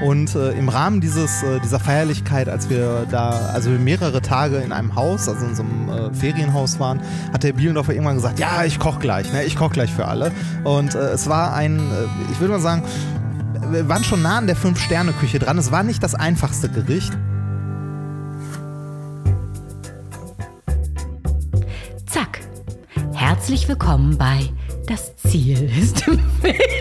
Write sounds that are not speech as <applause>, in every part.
Und äh, im Rahmen dieses, äh, dieser Feierlichkeit, als wir da, also mehrere Tage in einem Haus, also in so einem äh, Ferienhaus waren, hat der Bielendorfer irgendwann gesagt, ja, ich koche gleich, ne? ich koche gleich für alle. Und äh, es war ein, äh, ich würde mal sagen, wir waren schon nah an der Fünf-Sterne-Küche dran. Es war nicht das einfachste Gericht. Zack. Herzlich willkommen bei Das Ziel ist im Weg.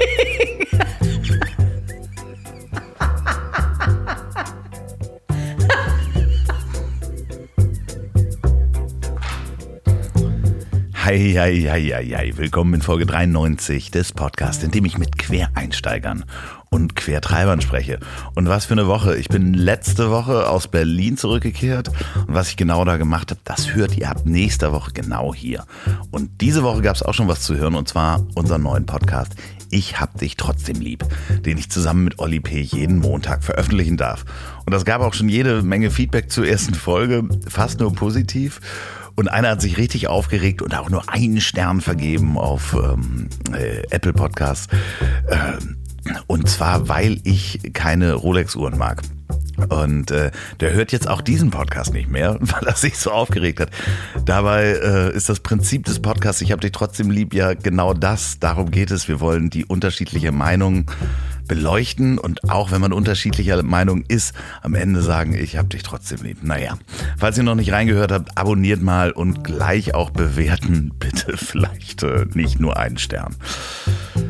Hei, hei, hei, hei, hei. Willkommen in Folge 93 des Podcasts, in dem ich mit Quereinsteigern und Quertreibern spreche. Und was für eine Woche. Ich bin letzte Woche aus Berlin zurückgekehrt und was ich genau da gemacht habe, das hört ihr ab nächster Woche genau hier. Und diese Woche gab es auch schon was zu hören und zwar unseren neuen Podcast ich hab dich trotzdem lieb, den ich zusammen mit Olli P. jeden Montag veröffentlichen darf. Und das gab auch schon jede Menge Feedback zur ersten Folge, fast nur positiv. Und einer hat sich richtig aufgeregt und auch nur einen Stern vergeben auf ähm, äh, Apple Podcasts. Äh, und zwar, weil ich keine Rolex-Uhren mag. Und äh, der hört jetzt auch diesen Podcast nicht mehr, <laughs> weil er sich so aufgeregt hat. Dabei äh, ist das Prinzip des Podcasts, ich habe dich trotzdem lieb, ja genau das. Darum geht es. Wir wollen die unterschiedliche Meinung beleuchten und auch wenn man unterschiedlicher Meinung ist, am Ende sagen, ich habe dich trotzdem lieb. Naja, falls ihr noch nicht reingehört habt, abonniert mal und gleich auch bewerten. Bitte vielleicht äh, nicht nur einen Stern.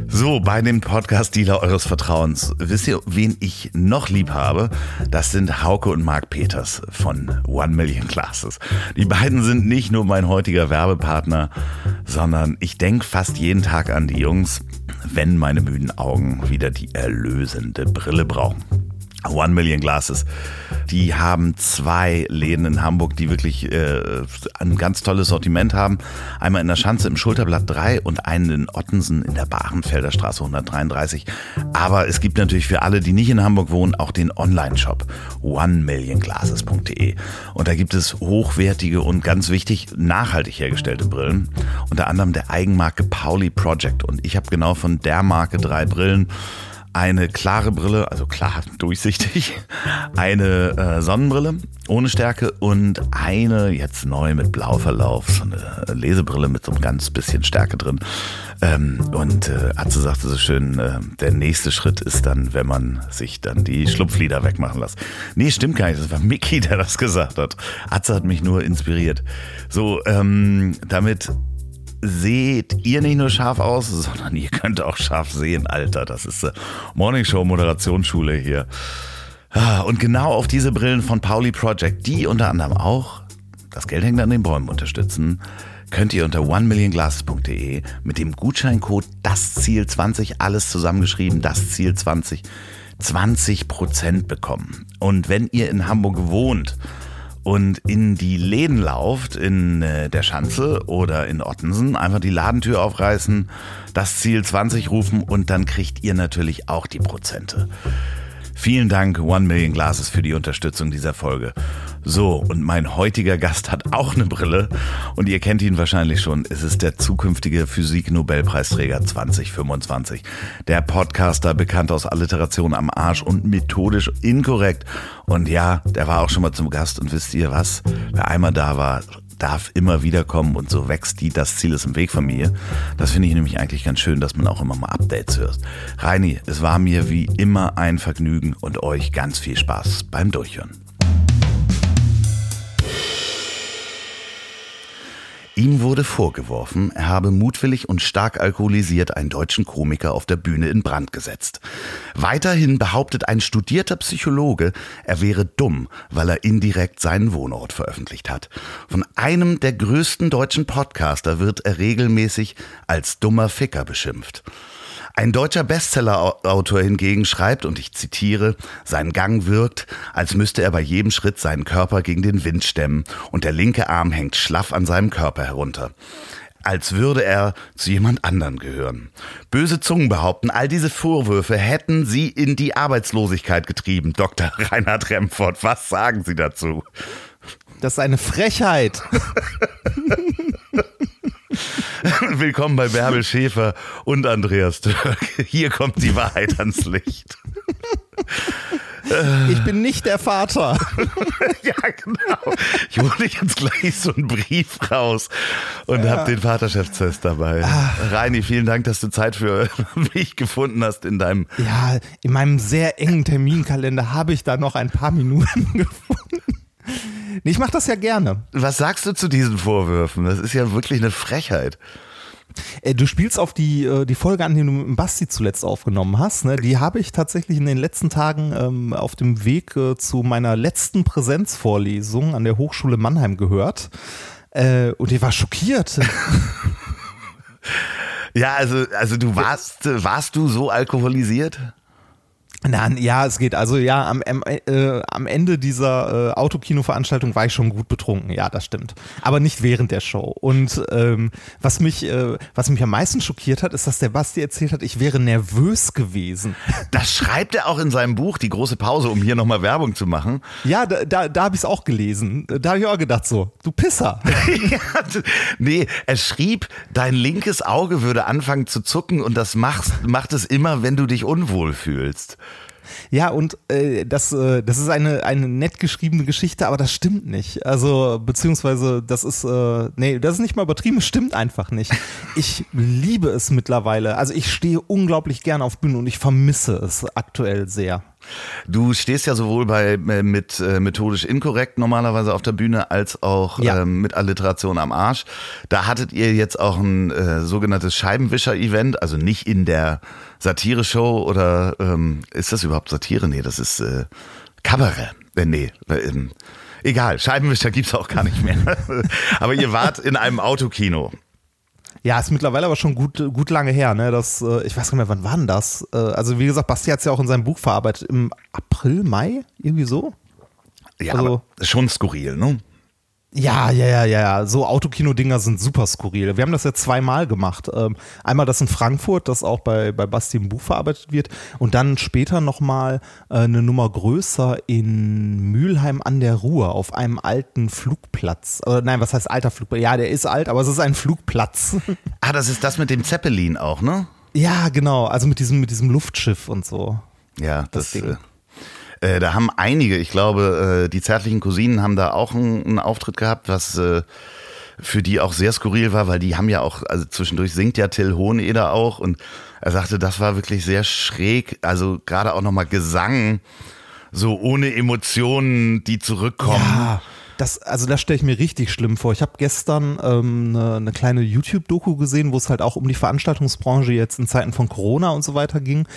So, bei dem Podcast-Dealer eures Vertrauens. Wisst ihr, wen ich noch lieb habe? Das sind Hauke und Marc Peters von One Million Classes. Die beiden sind nicht nur mein heutiger Werbepartner, sondern ich denke fast jeden Tag an die Jungs, wenn meine müden Augen wieder die erlösende Brille brauchen. One Million Glasses. Die haben zwei Läden in Hamburg, die wirklich äh, ein ganz tolles Sortiment haben. Einmal in der Schanze im Schulterblatt 3 und einen in Ottensen in der Barenfelder Straße 133. Aber es gibt natürlich für alle, die nicht in Hamburg wohnen, auch den Online-Shop onemillionglasses.de. Und da gibt es hochwertige und ganz wichtig nachhaltig hergestellte Brillen. Unter anderem der Eigenmarke Pauli Project. Und ich habe genau von der Marke drei Brillen eine klare Brille, also klar durchsichtig, eine äh, Sonnenbrille ohne Stärke und eine jetzt neu mit Blauverlauf, so eine Lesebrille mit so einem ganz bisschen Stärke drin. Ähm, und äh, Atze sagte so schön, äh, der nächste Schritt ist dann, wenn man sich dann die Schlupflieder wegmachen lässt. Nee, stimmt gar nicht, das war Mickey, der das gesagt hat. Atze hat mich nur inspiriert. So, ähm, damit seht ihr nicht nur scharf aus, sondern ihr könnt auch scharf sehen, Alter. Das ist äh, Morning Show Moderationsschule hier. Ah, und genau auf diese Brillen von Pauli Project, die unter anderem auch das Geld hängt an den Bäumen unterstützen, könnt ihr unter onemillionglasses.de mit dem Gutscheincode das Ziel 20 alles zusammengeschrieben, das Ziel 20 20% bekommen. Und wenn ihr in Hamburg wohnt und in die Läden lauft, in äh, der Schanze oder in Ottensen, einfach die Ladentür aufreißen, das Ziel 20 rufen und dann kriegt ihr natürlich auch die Prozente. Vielen Dank, One Million Glasses, für die Unterstützung dieser Folge. So, und mein heutiger Gast hat auch eine Brille und ihr kennt ihn wahrscheinlich schon. Es ist der zukünftige Physik-Nobelpreisträger 2025. Der Podcaster, bekannt aus Alliteration am Arsch und methodisch inkorrekt. Und ja, der war auch schon mal zum Gast und wisst ihr was? Wer einmal da war, darf immer wieder kommen und so wächst die, das Ziel ist im Weg von mir. Das finde ich nämlich eigentlich ganz schön, dass man auch immer mal Updates hört. Reini, es war mir wie immer ein Vergnügen und euch ganz viel Spaß beim Durchhören. Ihm wurde vorgeworfen, er habe mutwillig und stark alkoholisiert einen deutschen Komiker auf der Bühne in Brand gesetzt. Weiterhin behauptet ein studierter Psychologe, er wäre dumm, weil er indirekt seinen Wohnort veröffentlicht hat. Von einem der größten deutschen Podcaster wird er regelmäßig als dummer Ficker beschimpft. Ein deutscher Bestsellerautor hingegen schreibt, und ich zitiere, sein Gang wirkt, als müsste er bei jedem Schritt seinen Körper gegen den Wind stemmen und der linke Arm hängt schlaff an seinem Körper herunter als würde er zu jemand anderen gehören. Böse Zungen behaupten, all diese Vorwürfe hätten sie in die Arbeitslosigkeit getrieben. Dr. Reinhard Remford, was sagen Sie dazu? Das ist eine Frechheit. <laughs> Willkommen bei Bärbel Schäfer und Andreas Dirk. Hier kommt die Wahrheit ans Licht. <laughs> Ich bin nicht der Vater. <laughs> ja, genau. Ich hole jetzt gleich so einen Brief raus und ja. habe den Vaterschaftstest dabei. Ach. Reini, vielen Dank, dass du Zeit für mich gefunden hast in deinem. Ja, in meinem sehr engen Terminkalender habe ich da noch ein paar Minuten gefunden. Nee, ich mache das ja gerne. Was sagst du zu diesen Vorwürfen? Das ist ja wirklich eine Frechheit. Äh, du spielst auf die, äh, die Folge an, die du mit Basti zuletzt aufgenommen hast. Ne? Die habe ich tatsächlich in den letzten Tagen ähm, auf dem Weg äh, zu meiner letzten Präsenzvorlesung an der Hochschule Mannheim gehört. Äh, und ich war schockiert. <laughs> ja, also, also du warst, warst du so alkoholisiert? Na, ja, es geht. Also ja, am, äh, am Ende dieser äh, Autokino-Veranstaltung war ich schon gut betrunken. Ja, das stimmt. Aber nicht während der Show. Und ähm, was mich, äh, was mich am meisten schockiert hat, ist, dass der Basti erzählt hat, ich wäre nervös gewesen. <laughs> Das schreibt er auch in seinem Buch, die große Pause, um hier nochmal Werbung zu machen. Ja, da, da, da habe ich es auch gelesen. Da habe ich auch gedacht so, du Pisser. <laughs> ja, nee, er schrieb, dein linkes Auge würde anfangen zu zucken und das machst, macht es immer, wenn du dich unwohl fühlst. Ja, und äh, das, äh, das ist eine, eine nett geschriebene Geschichte, aber das stimmt nicht. Also, beziehungsweise, das ist, äh, nee, das ist nicht mal übertrieben, stimmt einfach nicht. Ich liebe es mittlerweile. Also, ich stehe unglaublich gern auf Bühnen und ich vermisse es aktuell sehr. Du stehst ja sowohl bei äh, mit äh, methodisch inkorrekt normalerweise auf der Bühne als auch ja. ähm, mit Alliteration am Arsch. Da hattet ihr jetzt auch ein äh, sogenanntes Scheibenwischer-Event, also nicht in der Satire-Show oder ähm, ist das überhaupt Satire? Nee, das ist äh, Kabarett. Äh, nee, äh, egal, Scheibenwischer gibt's auch gar nicht mehr. <laughs> Aber ihr wart in einem Autokino. Ja, ist mittlerweile aber schon gut, gut lange her. Ne? Das, äh, ich weiß gar nicht mehr, wann war denn das? Äh, also wie gesagt, Basti hat es ja auch in seinem Buch verarbeitet. Im April, Mai, irgendwie so. Ja, also, schon skurril, ne? Ja, ja, ja, ja. So Autokino-Dinger sind super skurril. Wir haben das ja zweimal gemacht. Ähm, einmal das in Frankfurt, das auch bei, bei Basti im Buch verarbeitet wird. Und dann später nochmal äh, eine Nummer größer in Mülheim an der Ruhr auf einem alten Flugplatz. Oder nein, was heißt alter Flugplatz? Ja, der ist alt, aber es ist ein Flugplatz. <laughs> Ah, das ist das mit dem Zeppelin auch, ne? Ja, genau. Also mit diesem, mit diesem Luftschiff und so. Ja, das, das Ding. Äh da haben einige, ich glaube, äh, die zärtlichen Cousinen haben da auch einen, Auftritt gehabt, was äh, für die auch sehr skurril war, weil die haben ja auch, also zwischendurch singt ja Till Hoheneder auch und er sagte, das war wirklich sehr schräg, also gerade auch nochmal Gesang, so ohne Emotionen, die zurückkommen. Ja das, also das stelle ich mir richtig schlimm vor. Ich habe gestern ähm, eine kleine YouTube-Doku gesehen, wo es halt auch um die Veranstaltungsbranche jetzt in Zeiten von Corona und so weiter ging.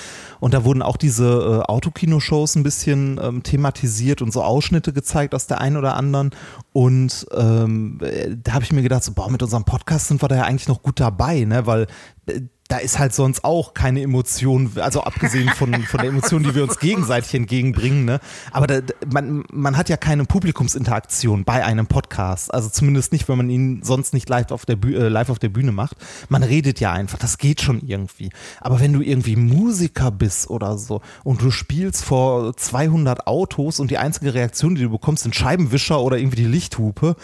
Und da wurden auch diese äh, Autokino-Shows ein bisschen ähm, thematisiert und so Ausschnitte gezeigt aus der einen oder anderen. Und ähm, äh, da habe ich mir gedacht, so, boah, mit unserem Podcast sind wir da ja eigentlich noch gut dabei, ne? Weil äh, da ist halt sonst auch keine Emotion, also abgesehen von, <laughs> von der Emotion, die wir uns gegenseitig entgegenbringen, ne? Aber da, man, man hat ja keine Publikumsinteraktion bei einem Podcast. Also zumindest nicht, wenn man ihn sonst nicht live auf der, Bühne, äh, live auf der Bühne macht. Man redet ja einfach, das geht schon irgendwie. Aber wenn du irgendwie Musiker bist oder so. Und du spielst vor 200 Autos und die einzige Reaktion, die du bekommst, sind Scheibenwischer oder irgendwie die Lichthupe,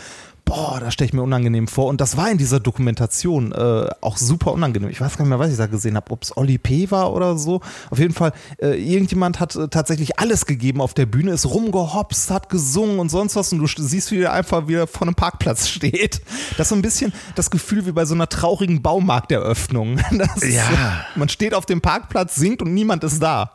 boah, da stelle ich mir unangenehm vor. Und das war in dieser Dokumentation äh, auch super unangenehm. Ich weiß gar nicht mehr, was ich da gesehen habe, ob es Oli P. war oder so. Auf jeden Fall, äh, irgendjemand hat äh, tatsächlich alles gegeben auf der Bühne, ist rumgehopst, hat gesungen und sonst was. Und du siehst, wie er einfach wieder vor einem Parkplatz <laughs> steht. Das ist so ein bisschen das Gefühl wie bei so einer traurigen Baumarkteröffnung. <laughs> Das ja. So, man steht auf dem Parkplatz, singt und niemand ist da.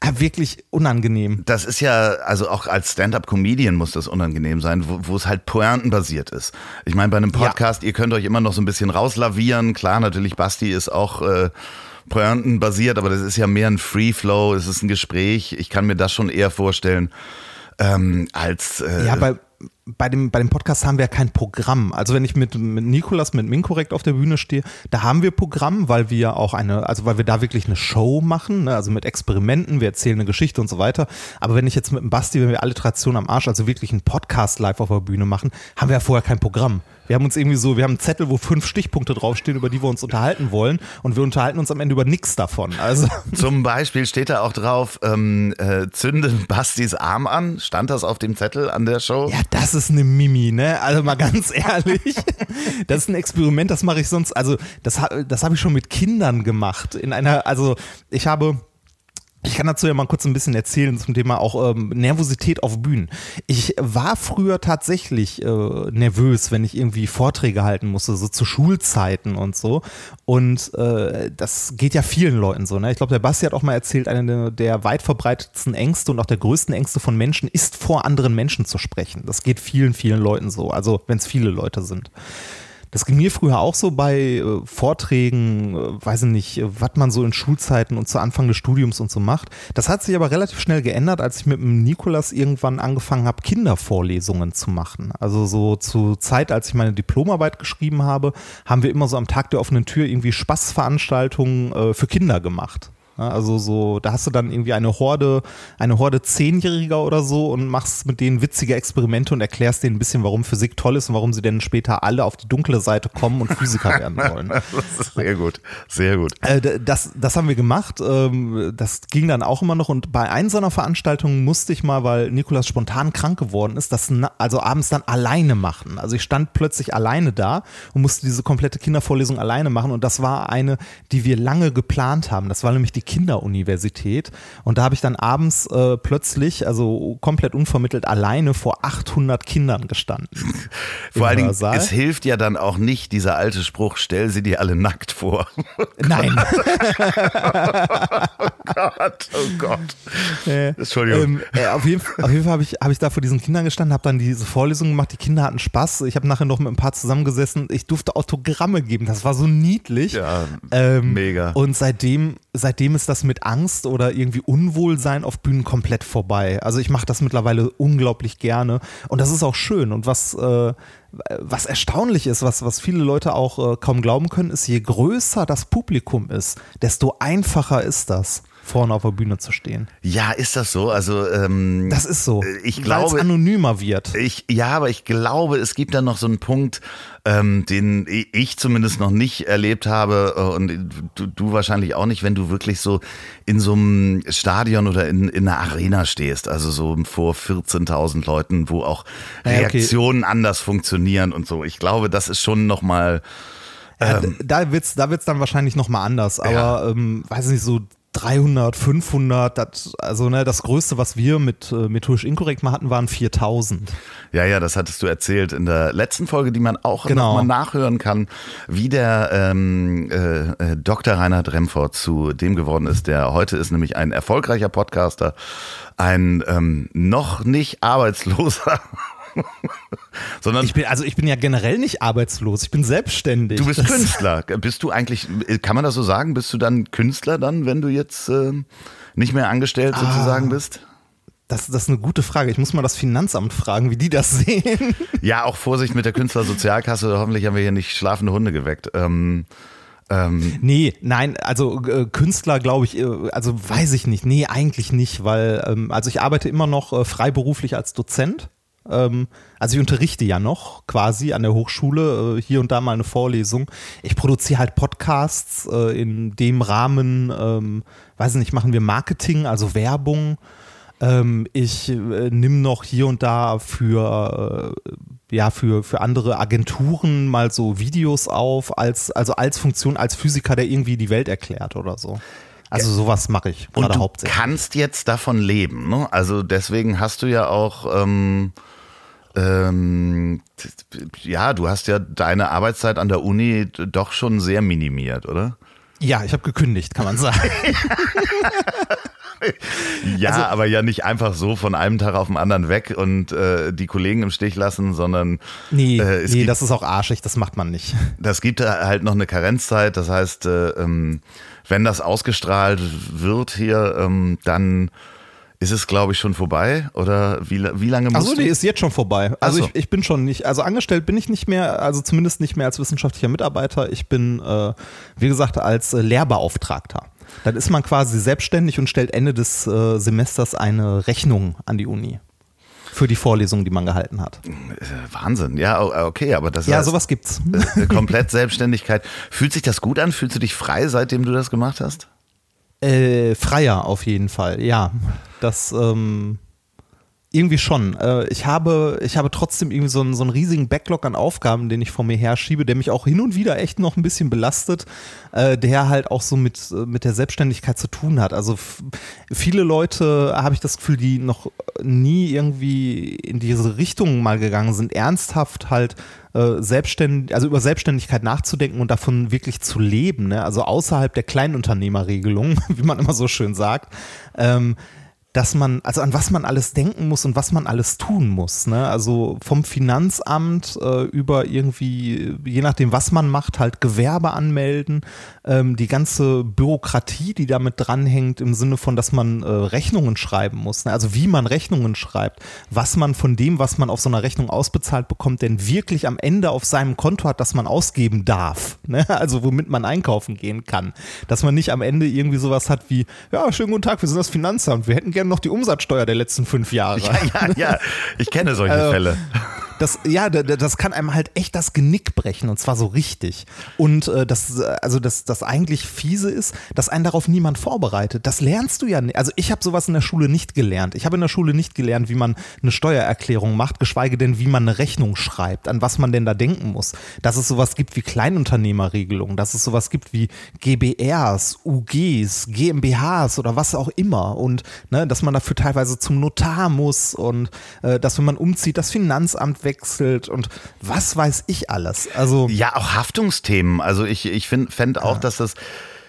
Ah, wirklich unangenehm. Das ist ja, also auch als Stand-up-Comedian muss das unangenehm sein, wo, wo es halt pointenbasiert ist. Ich meine, bei einem Podcast, ja. ihr könnt euch immer noch so ein bisschen rauslavieren. Klar, natürlich, Basti ist auch äh, pointenbasiert, aber das ist ja mehr ein Free-Flow, es ist ein Gespräch. Ich kann mir das schon eher vorstellen ähm, als... Äh, ja, bei bei dem, bei dem Podcast haben wir ja kein Programm. Also wenn ich mit, mit Nikolas, mit Minkorrekt auf der Bühne stehe, da haben wir Programm, weil wir auch eine, also weil wir da wirklich eine Show machen, ne? also mit Experimenten, wir erzählen eine Geschichte und so weiter. Aber wenn ich jetzt mit dem Basti, wenn wir Alliteration am Arsch, also wirklich einen Podcast live auf der Bühne machen, haben wir ja vorher kein Programm. Wir haben uns irgendwie so, wir haben einen Zettel, wo fünf Stichpunkte draufstehen, über die wir uns unterhalten wollen und wir unterhalten uns am Ende über nichts davon. Also <laughs> Zum Beispiel steht da auch drauf, ähm, äh, zünde Bastis Arm an. Stand das auf dem Zettel an der Show? Ja, das ist eine Mimi, ne? Also mal ganz <laughs> ehrlich. das ist ein Experiment, das mache ich sonst, also das, das habe ich schon mit Kindern gemacht. In einer, also ich habe Ich kann dazu ja mal kurz ein bisschen erzählen zum Thema auch ähm, Nervosität auf Bühnen. Ich war früher tatsächlich äh, nervös, wenn ich irgendwie Vorträge halten musste, so zu Schulzeiten und so. Und äh, das geht ja vielen Leuten so. Ne? Ich glaube, der Basti hat auch mal erzählt, eine der weit verbreitetsten Ängste und auch der größten Ängste von Menschen ist, vor anderen Menschen zu sprechen. Das geht vielen, vielen Leuten so. Also wenn es viele Leute sind. Das ging mir früher auch so bei äh, Vorträgen, äh, weiß ich nicht, äh, was man so in Schulzeiten und zu Anfang des Studiums und so macht. Das hat sich aber relativ schnell geändert, als ich mit dem Nikolas irgendwann angefangen habe, Kindervorlesungen zu machen. Also so zur Zeit, als ich meine Diplomarbeit geschrieben habe, haben wir immer so am Tag der offenen Tür irgendwie Spaßveranstaltungen äh, für Kinder gemacht. Also so, da hast du dann irgendwie eine Horde, eine Horde Zehnjähriger oder so und machst mit denen witzige Experimente und erklärst denen ein bisschen, warum Physik toll ist und warum sie denn später alle auf die dunkle Seite kommen und Physiker werden wollen. <laughs> sehr gut, sehr gut. Äh, das, das haben wir gemacht. Ähm, das ging dann auch immer noch und bei einer seiner Veranstaltungen musste ich mal, weil Nikolas spontan krank geworden ist, das also abends dann alleine machen. Also ich stand plötzlich alleine da und musste diese komplette Kindervorlesung alleine machen und das war eine, die wir lange geplant haben. Das war nämlich die Kinderuniversität. Und da habe ich dann abends äh, plötzlich, also komplett unvermittelt alleine vor 800 Kindern gestanden. <laughs> vor allen Dingen, es hilft ja dann auch nicht dieser alte Spruch, stell sie dir alle nackt vor. <laughs> Nein. <laughs> oh Gott, oh Gott. Äh, Entschuldigung. Ähm, äh, auf, jeden, auf jeden Fall habe ich, hab ich da vor diesen Kindern gestanden, habe dann diese Vorlesung gemacht, die Kinder hatten Spaß. Ich habe nachher noch mit ein paar zusammengesessen. Ich durfte Autogramme geben, das war so niedlich. Ja, ähm, mega. Und seitdem, seitdem ist das mit Angst oder irgendwie Unwohlsein auf Bühnen komplett vorbei. Also ich mache das mittlerweile unglaublich gerne und das ist auch schön. Und was, äh, was erstaunlich ist, was, was viele Leute auch äh, kaum glauben können, ist, je größer das Publikum ist, desto einfacher ist das vorne auf der Bühne zu stehen. Ja, ist das so? Also ähm, das ist so. Ich glaube, es anonymer wird. Ich, ja, aber ich glaube, es gibt da noch so einen Punkt, ähm, den ich zumindest noch nicht erlebt habe äh, und du, du, wahrscheinlich auch nicht, wenn du wirklich so in so einem Stadion oder in, in einer Arena stehst, also so vor 14.000 Leuten, wo auch Reaktionen okay. anders funktionieren und so. Ich glaube, das ist schon noch mal ähm, da wird's, da wird's dann wahrscheinlich noch mal anders, aber ja. ähm, weiß nicht so 300, 500, das, also ne, das Größte, was wir mit äh, methodisch inkorrekt mal hatten, waren 4000. Ja, ja, das hattest du erzählt in der letzten Folge, die man auch genau. nochmal nachhören kann, wie der ähm, äh, äh Dr. Reinhard Remford zu dem geworden ist, der heute ist nämlich ein erfolgreicher Podcaster, ein ähm, noch nicht arbeitsloser <laughs> Sondern ich bin, also ich bin ja generell nicht arbeitslos, ich bin selbstständig. Du bist das Künstler. Bist du eigentlich, kann man das so sagen? Bist du dann Künstler dann, wenn du jetzt äh, nicht mehr angestellt ah. sozusagen bist? Das, das ist eine gute Frage. Ich muss mal das Finanzamt fragen, wie die das sehen. <laughs> Ja, auch Vorsicht mit der Künstlersozialkasse. Hoffentlich haben wir hier nicht schlafende Hunde geweckt. Ähm, ähm nee, nein, also äh, Künstler glaube ich, äh, also weiß ich nicht. Nee, eigentlich nicht, weil, ähm, also ich arbeite immer noch äh, freiberuflich als Dozent. Ähm, also ich unterrichte ja noch quasi an der Hochschule, äh, hier und da mal eine Vorlesung. Ich produziere halt Podcasts äh, in dem Rahmen, ähm, weiß nicht, machen wir Marketing, also Werbung. Ähm, ich äh, nehme noch hier und da für ja, für, für andere Agenturen mal so Videos auf, als, also als Funktion, als Physiker, der irgendwie die Welt erklärt oder so. Also sowas mache ich. Und du kannst jetzt davon leben, ne? Also deswegen hast du ja auch ähm, ähm, ja, du hast ja deine Arbeitszeit an der Uni doch schon sehr minimiert, oder? Ja, ich habe gekündigt, kann man sagen. <laughs> ja, also, aber ja nicht einfach so von einem Tag auf den anderen weg und äh, die Kollegen im Stich lassen, sondern. Nee, äh, nee gibt, das ist auch arschig, das macht man nicht. <laughs> Das gibt halt noch eine Karenzzeit, das heißt, äh, ähm, wenn das ausgestrahlt wird hier, ähm, dann ist es, glaube ich, schon vorbei? Oder wie, wie lange musst Achso, nee, ist jetzt schon vorbei. Also so. ich, ich bin schon nicht, also angestellt bin ich nicht mehr, also zumindest nicht mehr als wissenschaftlicher Mitarbeiter. Ich bin, äh, wie gesagt, als äh, Lehrbeauftragter. Dann ist man quasi selbstständig und stellt Ende des äh, Semesters eine Rechnung an die Uni für die Vorlesung, die man gehalten hat. Äh, Wahnsinn, ja, okay, aber das ist. Ja, heißt, sowas gibt's. Äh, komplett Selbstständigkeit. Fühlt sich das gut an? Fühlst du dich frei, seitdem du das gemacht hast? Äh, freier auf jeden Fall, ja. Das, ähm, Irgendwie schon. Äh, ich habe, ich habe trotzdem irgendwie so einen, so einen riesigen Backlog an Aufgaben, den ich vor mir herschiebe, der mich auch hin und wieder echt noch ein bisschen belastet, äh, der halt auch so mit, äh, mit der Selbstständigkeit zu tun hat. Also viele Leute, habe ich das Gefühl, die noch nie irgendwie in diese Richtung mal gegangen sind, ernsthaft halt selbstständig, also über Selbstständigkeit nachzudenken und davon wirklich zu leben, ne? also außerhalb der Kleinunternehmerregelung, <laughs> wie man immer so schön sagt, ähm, dass man, also an was man alles denken muss und was man alles tun muss. Ne? Also vom Finanzamt äh, über irgendwie, je nachdem, was man macht, halt Gewerbe anmelden, ähm, die ganze Bürokratie, die damit dranhängt, im Sinne von, dass man äh, Rechnungen schreiben muss. Ne? Also wie man Rechnungen schreibt, was man von dem, was man auf so einer Rechnung ausbezahlt bekommt, denn wirklich am Ende auf seinem Konto hat, das man ausgeben darf. <laughs> Ne? Also womit man einkaufen gehen kann. Dass man nicht am Ende irgendwie sowas hat wie, ja, schönen guten Tag, wir sind das Finanzamt, wir hätten gerne noch die Umsatzsteuer der letzten fünf Jahre. Ja, ja, ja. ich kenne solche also, Fälle das, ja, das kann einem halt echt das Genick brechen und zwar so richtig. Und äh, das, also das, das eigentlich fiese ist, dass einen darauf niemand vorbereitet. Das lernst du ja nicht. Also ich habe sowas in der Schule nicht gelernt. Ich habe in der Schule nicht gelernt, wie man eine Steuererklärung macht, geschweige denn, wie man eine Rechnung schreibt, an was man denn da denken muss. Dass es sowas gibt wie Kleinunternehmerregelungen, dass es sowas gibt wie GBRs, UGs, GmbHs oder was auch immer. Und ne, dass man dafür teilweise zum Notar muss und äh, dass wenn man umzieht, das Finanzamt wechselt und was weiß ich alles. Also ja, auch Haftungsthemen. Also ich, ich fände auch, ja. dass das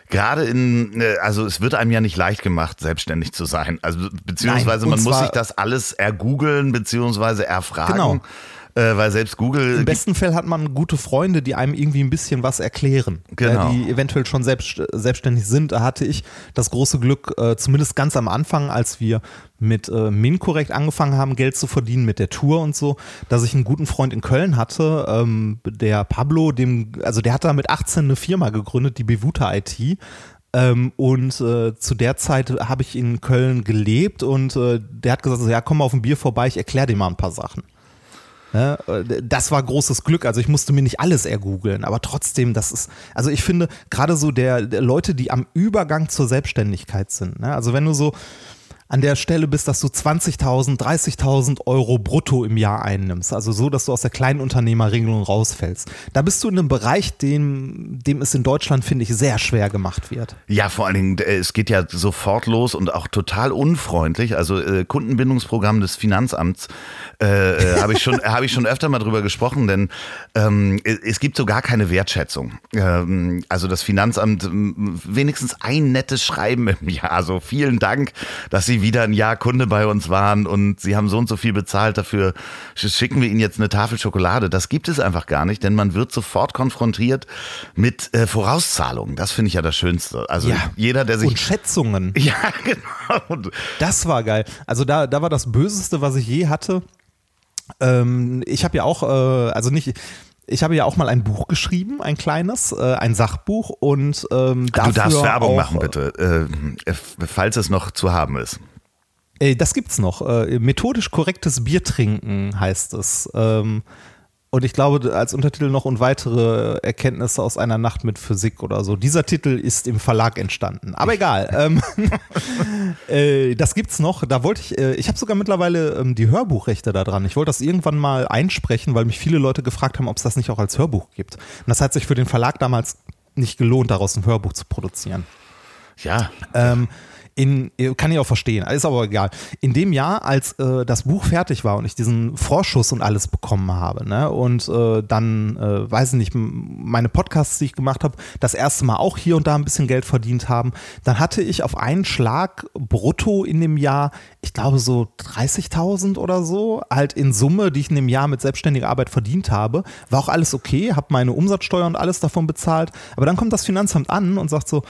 gerade in, äh, also es wird einem ja nicht leicht gemacht, selbstständig zu sein. Also beziehungsweise Nein, man muss sich das alles ergoogeln, beziehungsweise erfragen. Genau äh, weil selbst Google. Im besten Fall hat man gute Freunde, die einem irgendwie ein bisschen was erklären, äh, genau. äh, die eventuell schon selbst, selbstständig sind. Da hatte ich das große Glück, äh, zumindest ganz am Anfang, als wir mit äh, Minkorrekt angefangen haben, Geld zu verdienen mit der Tour und so, dass ich einen guten Freund in Köln hatte, ähm, der Pablo, dem, also der hat da mit 18 eine Firma gegründet, die Bevuta IT. Ähm, und äh, zu der Zeit habe ich in Köln gelebt und äh, der hat gesagt, so, ja, komm mal auf ein Bier vorbei, ich erkläre dir mal ein paar Sachen. Ne? Das war großes Glück. Also ich musste mir nicht alles ergoogeln, aber trotzdem, das ist, also ich finde, gerade so der, der Leute, die am Übergang zur Selbstständigkeit sind. Ne? Also wenn du so, an der Stelle bist, dass du 20.000, 30.000 Euro brutto im Jahr einnimmst. Also so, dass du aus der Kleinunternehmerregelung rausfällst. Da bist du in einem Bereich, dem, dem es in Deutschland, finde ich, sehr schwer gemacht wird. Ja, vor allen Dingen, äh, es geht ja sofort los und auch total unfreundlich. Also äh, Kundenbindungsprogramm des Finanzamts äh, äh habe ich, schon, <laughs> hab ich schon öfter mal drüber gesprochen, denn ähm, es gibt so gar keine Wertschätzung. Ähm, also das Finanzamt wenigstens ein nettes Schreiben im Jahr. Also vielen Dank, dass Sie wieder ein Jahr Kunde bei uns waren und Sie haben so und so viel bezahlt dafür, schicken wir Ihnen jetzt eine Tafel Schokolade. Das gibt es einfach gar nicht, denn man wird sofort konfrontiert mit äh, Vorauszahlungen. Das finde ich ja das Schönste. Also ja. jeder, der sich. Und Schätzungen. <laughs> Ja, genau. Das war geil. Also da, da war das Böseste, was ich je hatte. Ähm, ich habe ja auch, äh, also nicht ich habe ja auch mal ein Buch geschrieben, ein kleines, äh, ein Sachbuch und ähm, Du darfst Werbung auch, machen, bitte, äh, falls es noch zu haben ist. Äh, das gibt's noch. Äh, methodisch korrektes Biertrinken heißt es. Ähm, und ich glaube, als Untertitel noch und weitere Erkenntnisse aus einer Nacht mit Physik oder so. Dieser Titel ist im Verlag entstanden. Aber egal. ähm, <laughs> äh, das gibt's noch. Da wollte ich, äh, ich habe sogar mittlerweile ähm, die Hörbuchrechte da dran. Ich wollte das irgendwann mal einsprechen, weil mich viele Leute gefragt haben, ob es das nicht auch als Hörbuch gibt. Und das hat sich für den Verlag damals nicht gelohnt, daraus ein Hörbuch zu produzieren. Ja. Ähm, in, kann ich auch verstehen, ist aber egal. In dem Jahr, als äh, das Buch fertig war und ich diesen Vorschuss und alles bekommen habe, ne, und äh, dann, äh, weiß ich nicht, meine Podcasts, die ich gemacht habe, das erste Mal auch hier und da ein bisschen Geld verdient haben, dann hatte ich auf einen Schlag brutto in dem Jahr, ich glaube so 30.000 oder so, halt in Summe, die ich in dem Jahr mit selbstständiger Arbeit verdient habe. War auch alles okay, habe meine Umsatzsteuer und alles davon bezahlt, aber dann kommt das Finanzamt an und sagt so,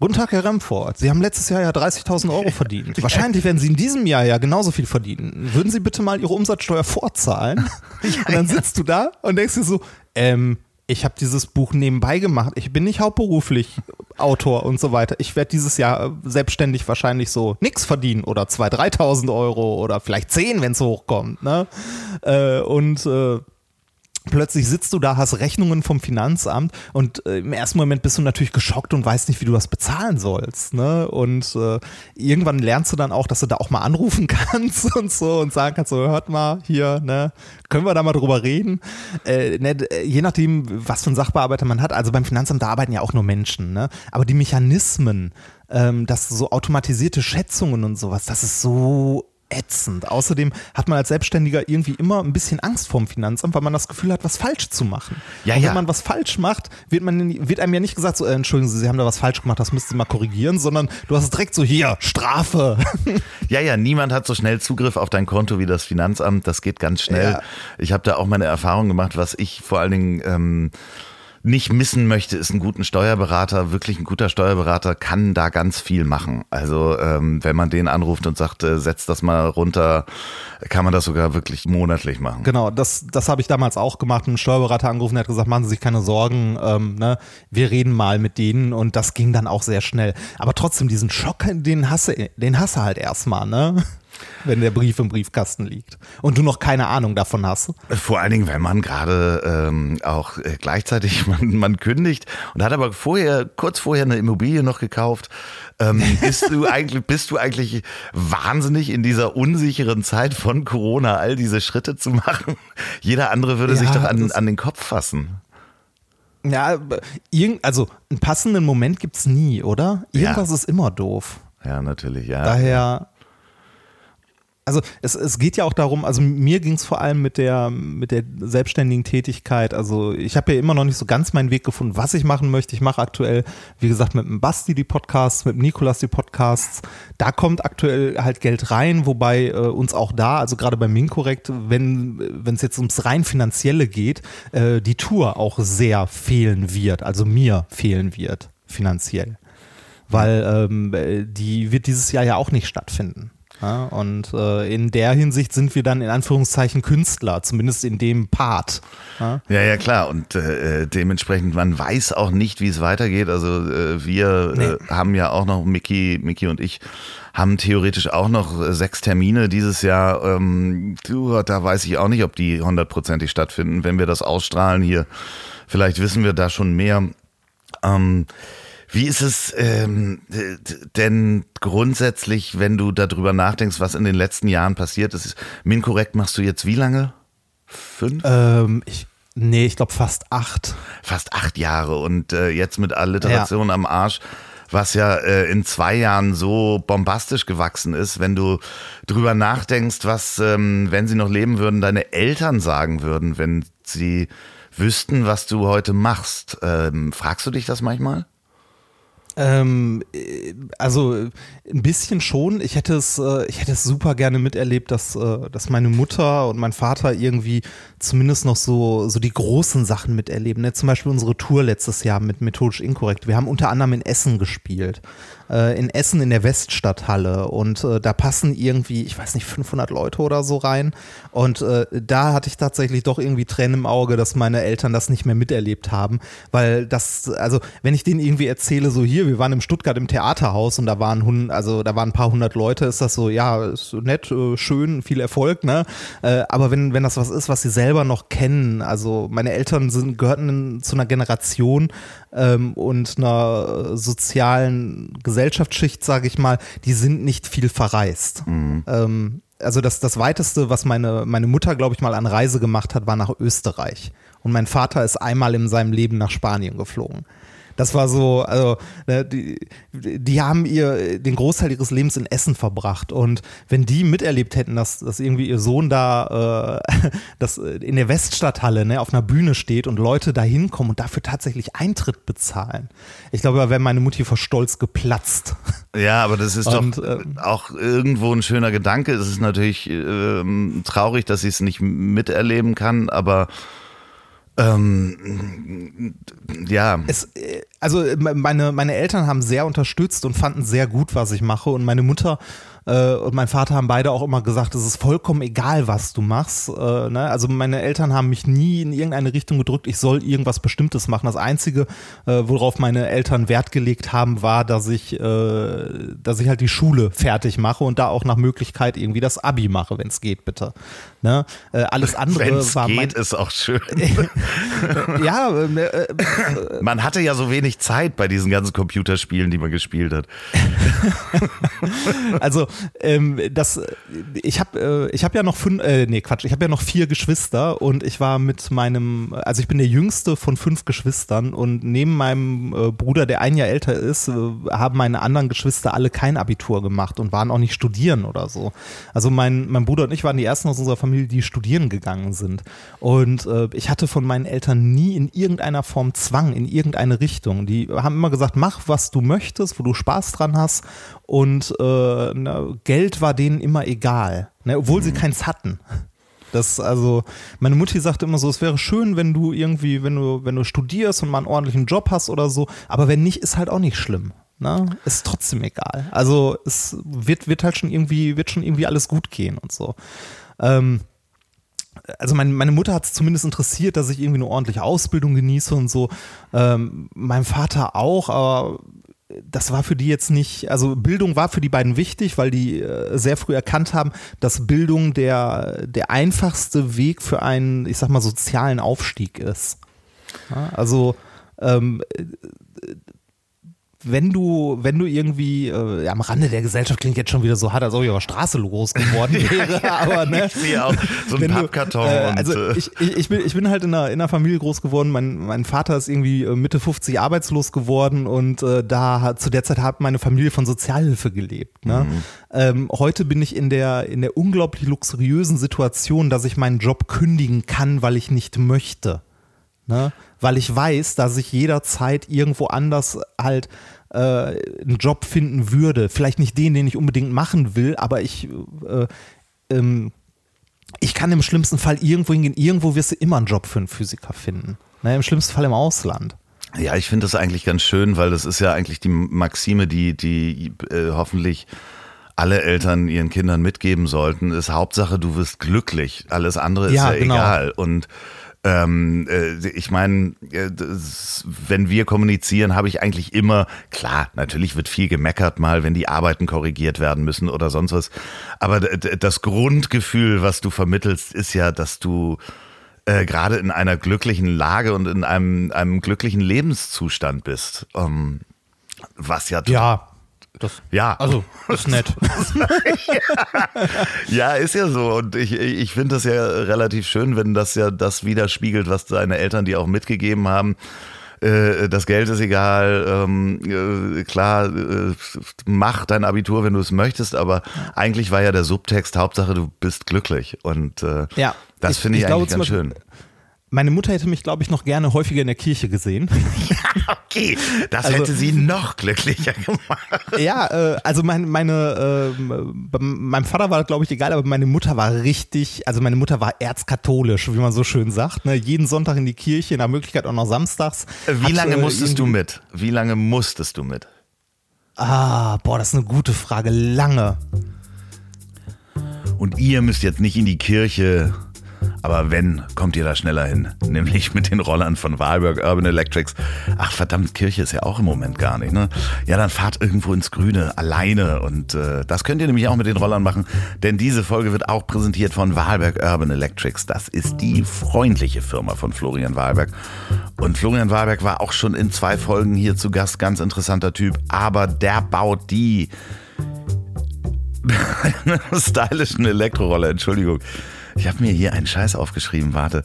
Guten Tag, Herr Remford. Sie haben letztes Jahr ja 30.000 Euro verdient. <laughs> Wahrscheinlich werden Sie in diesem Jahr ja genauso viel verdienen. Würden Sie bitte mal Ihre Umsatzsteuer vorzahlen? <laughs> und dann sitzt du da und denkst dir so, ähm, ich habe dieses Buch nebenbei gemacht. Ich bin nicht hauptberuflich Autor und so weiter. Ich werde dieses Jahr selbstständig wahrscheinlich so nichts verdienen oder 2.000, 3.000 Euro oder vielleicht 10, wenn es hochkommt. Ne? Äh, und äh, plötzlich sitzt du da, hast Rechnungen vom Finanzamt und äh, im ersten Moment bist du natürlich geschockt und weißt nicht, wie du das bezahlen sollst. Ne? Und äh, irgendwann lernst du dann auch, dass du da auch mal anrufen <laughs> kannst und so und sagen kannst, so hört mal hier, ne, können wir da mal drüber reden? Äh, ne, je nachdem, was für einen Sachbearbeiter man hat. Also beim Finanzamt, da arbeiten ja auch nur Menschen. Ne? Aber die Mechanismen, ähm, dass so automatisierte Schätzungen und sowas, das ist so ätzend. Außerdem hat man als Selbstständiger irgendwie immer ein bisschen Angst vorm Finanzamt, weil man das Gefühl hat, was falsch zu machen. Ja, und wenn ja. man was falsch macht, wird, man, wird einem ja nicht gesagt, so, äh, entschuldigen Sie, Sie haben da was falsch gemacht, das müssten Sie mal korrigieren, sondern du hast es direkt so, hier, Strafe. <laughs> Ja, ja, niemand hat so schnell Zugriff auf dein Konto wie das Finanzamt. Das geht ganz schnell. Ja. Ich habe da auch meine Erfahrung gemacht, was ich vor allen Dingen ähm, nicht missen möchte, ist einen guten Steuerberater. Wirklich ein guter Steuerberater kann da ganz viel machen. Also ähm, wenn man den anruft und sagt, äh, setz das mal runter, kann man das sogar wirklich monatlich machen. Genau, das, das habe ich damals auch gemacht. Einen Steuerberater angerufen, der hat gesagt, machen Sie sich keine Sorgen, ähm, ne? wir reden mal mit denen und das ging dann auch sehr schnell. Aber trotzdem, diesen Schock, den hasse, den hasse halt erstmal, ne? Wenn der Brief im Briefkasten liegt und du noch keine Ahnung davon hast. Vor allen Dingen, wenn man gerade ähm, auch äh, gleichzeitig <laughs> man, man kündigt und hat aber vorher, kurz vorher eine Immobilie noch gekauft. Ähm, <laughs> bist du eigentlich, bist du eigentlich wahnsinnig in dieser unsicheren Zeit von Corona all diese Schritte zu machen? <laughs> Jeder andere würde Ja, sich doch an, an den Kopf fassen. Ja, also einen passenden Moment gibt's nie, oder? Irgendwas ist immer doof. Ja, natürlich, ja. Daher, also es, es geht ja auch darum, also mir ging es vor allem mit der, mit der selbstständigen Tätigkeit, also ich habe ja immer noch nicht so ganz meinen Weg gefunden, was ich machen möchte. Ich mache aktuell, wie gesagt, mit dem Basti die Podcasts, mit dem Nikolas die Podcasts. Da kommt aktuell halt Geld rein, wobei äh, uns auch da, also gerade bei Minkorrekt, wenn es jetzt ums rein finanzielle geht, äh, die Tour auch sehr fehlen wird, also mir fehlen wird finanziell weil ähm, äh, die wird dieses Jahr ja auch nicht stattfinden. Ja, und äh, in der Hinsicht sind wir dann in Anführungszeichen Künstler, zumindest in dem Part. Ja, Ja, ja, klar. Und äh, dementsprechend, man weiß auch nicht, wie es weitergeht. Also äh, wir Nee. äh, haben ja auch noch, Mickey, Mickey und ich haben theoretisch auch noch äh, sechs Termine dieses Jahr. Ähm, du, da weiß ich auch nicht, ob die hundertprozentig stattfinden. Wenn wir das ausstrahlen hier, vielleicht wissen wir da schon mehr. Ähm, wie ist es ähm, denn grundsätzlich, wenn du darüber nachdenkst, was in den letzten Jahren passiert ist? Minkorrekt machst du jetzt wie lange? Fünf? ähm, ich, nee, ich glaube fast acht. fast acht Jahre und äh, jetzt mit Alliteration am Arsch, was ja äh, in zwei Jahren so bombastisch gewachsen ist, wenn du drüber nachdenkst, was, ähm, wenn sie noch leben würden, deine Eltern sagen würden, wenn sie wüssten, was du heute machst. Ähm, fragst du dich das manchmal? Ähm, äh, also äh, ein bisschen schon. Ich hätte es, äh, ich hätte es super gerne miterlebt, dass, dass meine Mutter und mein Vater irgendwie zumindest noch so, so die großen Sachen miterleben. Ne? Zum Beispiel unsere Tour letztes Jahr mit Methodisch Inkorrekt. Wir haben unter anderem in Essen gespielt. In Essen in der Weststadthalle und da passen irgendwie, ich weiß nicht, 500 Leute oder so rein. Und da hatte ich tatsächlich doch irgendwie Tränen im Auge, dass meine Eltern das nicht mehr miterlebt haben, weil das, also wenn ich denen irgendwie erzähle, so hier, wir waren im Stuttgart im Theaterhaus und da waren hun, also da waren ein paar hundert Leute, ist das so, ja, ist so nett, äh, schön, viel Erfolg, ne? Äh, aber wenn, wenn das was ist, was sie selber noch kennen, also meine Eltern sind, gehörten zu einer Generation ähm, und einer sozialen Gesellschaftsschicht, sage ich mal, die sind nicht viel verreist. Ähm, also das, das weiteste, was meine, meine Mutter, glaube ich, mal an Reise gemacht hat, war nach Österreich. Und mein Vater ist einmal in seinem Leben nach Spanien geflogen. Das war so, also ne, die, die haben ihr den Großteil ihres Lebens in Essen verbracht und wenn die miterlebt hätten, dass, dass irgendwie ihr Sohn da äh, <laughs> das in der Weststadthalle ne, auf einer Bühne steht und Leute da hinkommen und dafür tatsächlich Eintritt bezahlen, ich glaube, da wäre meine Mutti vor Stolz geplatzt. Ja, aber das ist Und, doch ähm, auch irgendwo ein schöner Gedanke. Es ist natürlich ähm, traurig, dass sie es nicht miterleben kann, aber ähm, ja. Es, äh, also meine, meine Eltern haben sehr unterstützt und fanden sehr gut, was ich mache. Und meine Mutter äh, und mein Vater haben beide auch immer gesagt, es ist vollkommen egal, was du machst. Äh, ne? Also meine Eltern haben mich nie in irgendeine Richtung gedrückt, ich soll irgendwas Bestimmtes machen. Das Einzige, äh, worauf meine Eltern Wert gelegt haben, war, dass ich, äh, dass ich halt die Schule fertig mache und da auch nach Möglichkeit irgendwie das Abi mache, wenn es geht, bitte. Ne? Äh, alles andere Wenn's war geht, ist auch schön. <laughs> ja, äh, Man hatte ja so wenig Zeit bei diesen ganzen Computerspielen, die man gespielt hat. <laughs> also ähm, das, ich habe äh, habe ja noch fünf, äh, nee Quatsch, ich habe ja noch vier Geschwister und ich war mit meinem, also ich bin der jüngste von fünf Geschwistern und neben meinem äh, Bruder, der ein Jahr älter ist, äh, haben meine anderen Geschwister alle kein Abitur gemacht und waren auch nicht studieren oder so. Also mein, mein Bruder und ich waren die ersten aus unserer Familie, die studieren gegangen sind und äh, ich hatte von meinen Eltern nie in irgendeiner Form Zwang in irgendeine Richtung. Die haben immer gesagt, mach was du möchtest, wo du Spaß dran hast und äh, na, Geld war denen immer egal, ne, obwohl sie keins hatten. Das, also, meine Mutti sagte immer so, es wäre schön, wenn du irgendwie, wenn du, wenn du studierst und mal einen ordentlichen Job hast oder so, aber wenn nicht, ist halt auch nicht schlimm. Ne? Ist trotzdem egal. Also es wird, wird halt schon irgendwie, wird schon irgendwie alles gut gehen und so. Ähm, also mein, meine Mutter hat es zumindest interessiert, dass ich irgendwie eine ordentliche Ausbildung genieße und so. Ähm, mein Vater auch, aber das war für die jetzt nicht, also Bildung war für die beiden wichtig, weil die äh, sehr früh erkannt haben, dass Bildung der, der einfachste Weg für einen, ich sag mal, sozialen Aufstieg ist. Also ähm, wenn du, wenn du irgendwie äh, ja, am Rande der Gesellschaft klingt jetzt schon wieder so hart, als ob ich auf der Straße groß geworden <laughs> wäre, aber ne, Ich sehe auch so einen Pappkarton. äh, und, also äh, ich, ich, ich, bin, ich bin halt in einer, in einer Familie groß geworden. Mein, mein Vater ist irgendwie äh, Mitte 50 arbeitslos geworden und äh, da hat, zu der Zeit hat meine Familie von Sozialhilfe gelebt. Ne? Ähm, heute bin ich in der, in der unglaublich luxuriösen Situation, dass ich meinen Job kündigen kann, weil ich nicht möchte. Ne? Weil ich weiß, dass ich jederzeit irgendwo anders halt äh, einen Job finden würde. Vielleicht nicht den, den ich unbedingt machen will, aber ich, äh, ähm, ich kann im schlimmsten Fall irgendwo hingehen. Irgendwo wirst du immer einen Job für einen Physiker finden. Ne? Im schlimmsten Fall im Ausland. Ja, ich finde das eigentlich ganz schön, weil das ist ja eigentlich die Maxime, die, die äh, hoffentlich alle Eltern ihren Kindern mitgeben sollten, ist Hauptsache, du wirst glücklich. Alles andere ist Ja, ja, genau. egal. Und ähm, äh, ich meine, äh, wenn wir kommunizieren, habe ich eigentlich immer, klar, natürlich wird viel gemeckert mal, wenn die Arbeiten korrigiert werden müssen oder sonst was. Aber das Grundgefühl, was du vermittelst, ist ja, dass du äh, gerade in einer glücklichen Lage und in einem, einem glücklichen Lebenszustand bist. Ähm, was ja, Ja, das, ja, also, ist nett. <laughs> ja, ist ja so. Und ich, ich finde das ja relativ schön, wenn das ja das widerspiegelt, was deine Eltern dir auch mitgegeben haben. Äh, Das Geld ist egal, ähm, äh, klar, äh, mach dein Abitur, wenn du es möchtest, aber eigentlich war ja der Subtext, Hauptsache du bist glücklich. Und äh, Ja, das finde ich, ich eigentlich ganz schön. Meine Mutter hätte mich, glaube ich, noch gerne häufiger in der Kirche gesehen. <laughs> Okay, das Also- hätte sie noch glücklicher gemacht. ja, äh, also mein, meine, bei meinem Vater war das, glaube ich, egal, aber meine Mutter war richtig, also meine Mutter war erzkatholisch, wie man so schön sagt. Ne? Jeden Sonntag in die Kirche, nach Möglichkeit auch noch samstags. Wie Hat, lange äh, musstest du mit? Wie lange musstest du mit? Ah, boah, das ist eine gute Frage. Lange. Und ihr müsst jetzt nicht in die Kirche, aber wenn, kommt ihr da schneller hin. <laughs> Nämlich mit den Rollern von Wahlberg Urban Electrics. Ach verdammt, Kirche ist ja auch im Moment gar nicht, ne? Ja, dann fahrt irgendwo ins Grüne, alleine. Und äh, das könnt ihr nämlich auch mit den Rollern machen, denn diese Folge wird auch präsentiert von Wahlberg Urban Electrics. Das ist die freundliche Firma von Florian Wahlberg. Und Florian Wahlberg war auch schon in zwei Folgen hier zu Gast, ganz interessanter Typ. Aber der baut die <laughs> stylischen Elektroroller, Entschuldigung. Ich habe mir hier einen Scheiß aufgeschrieben, warte.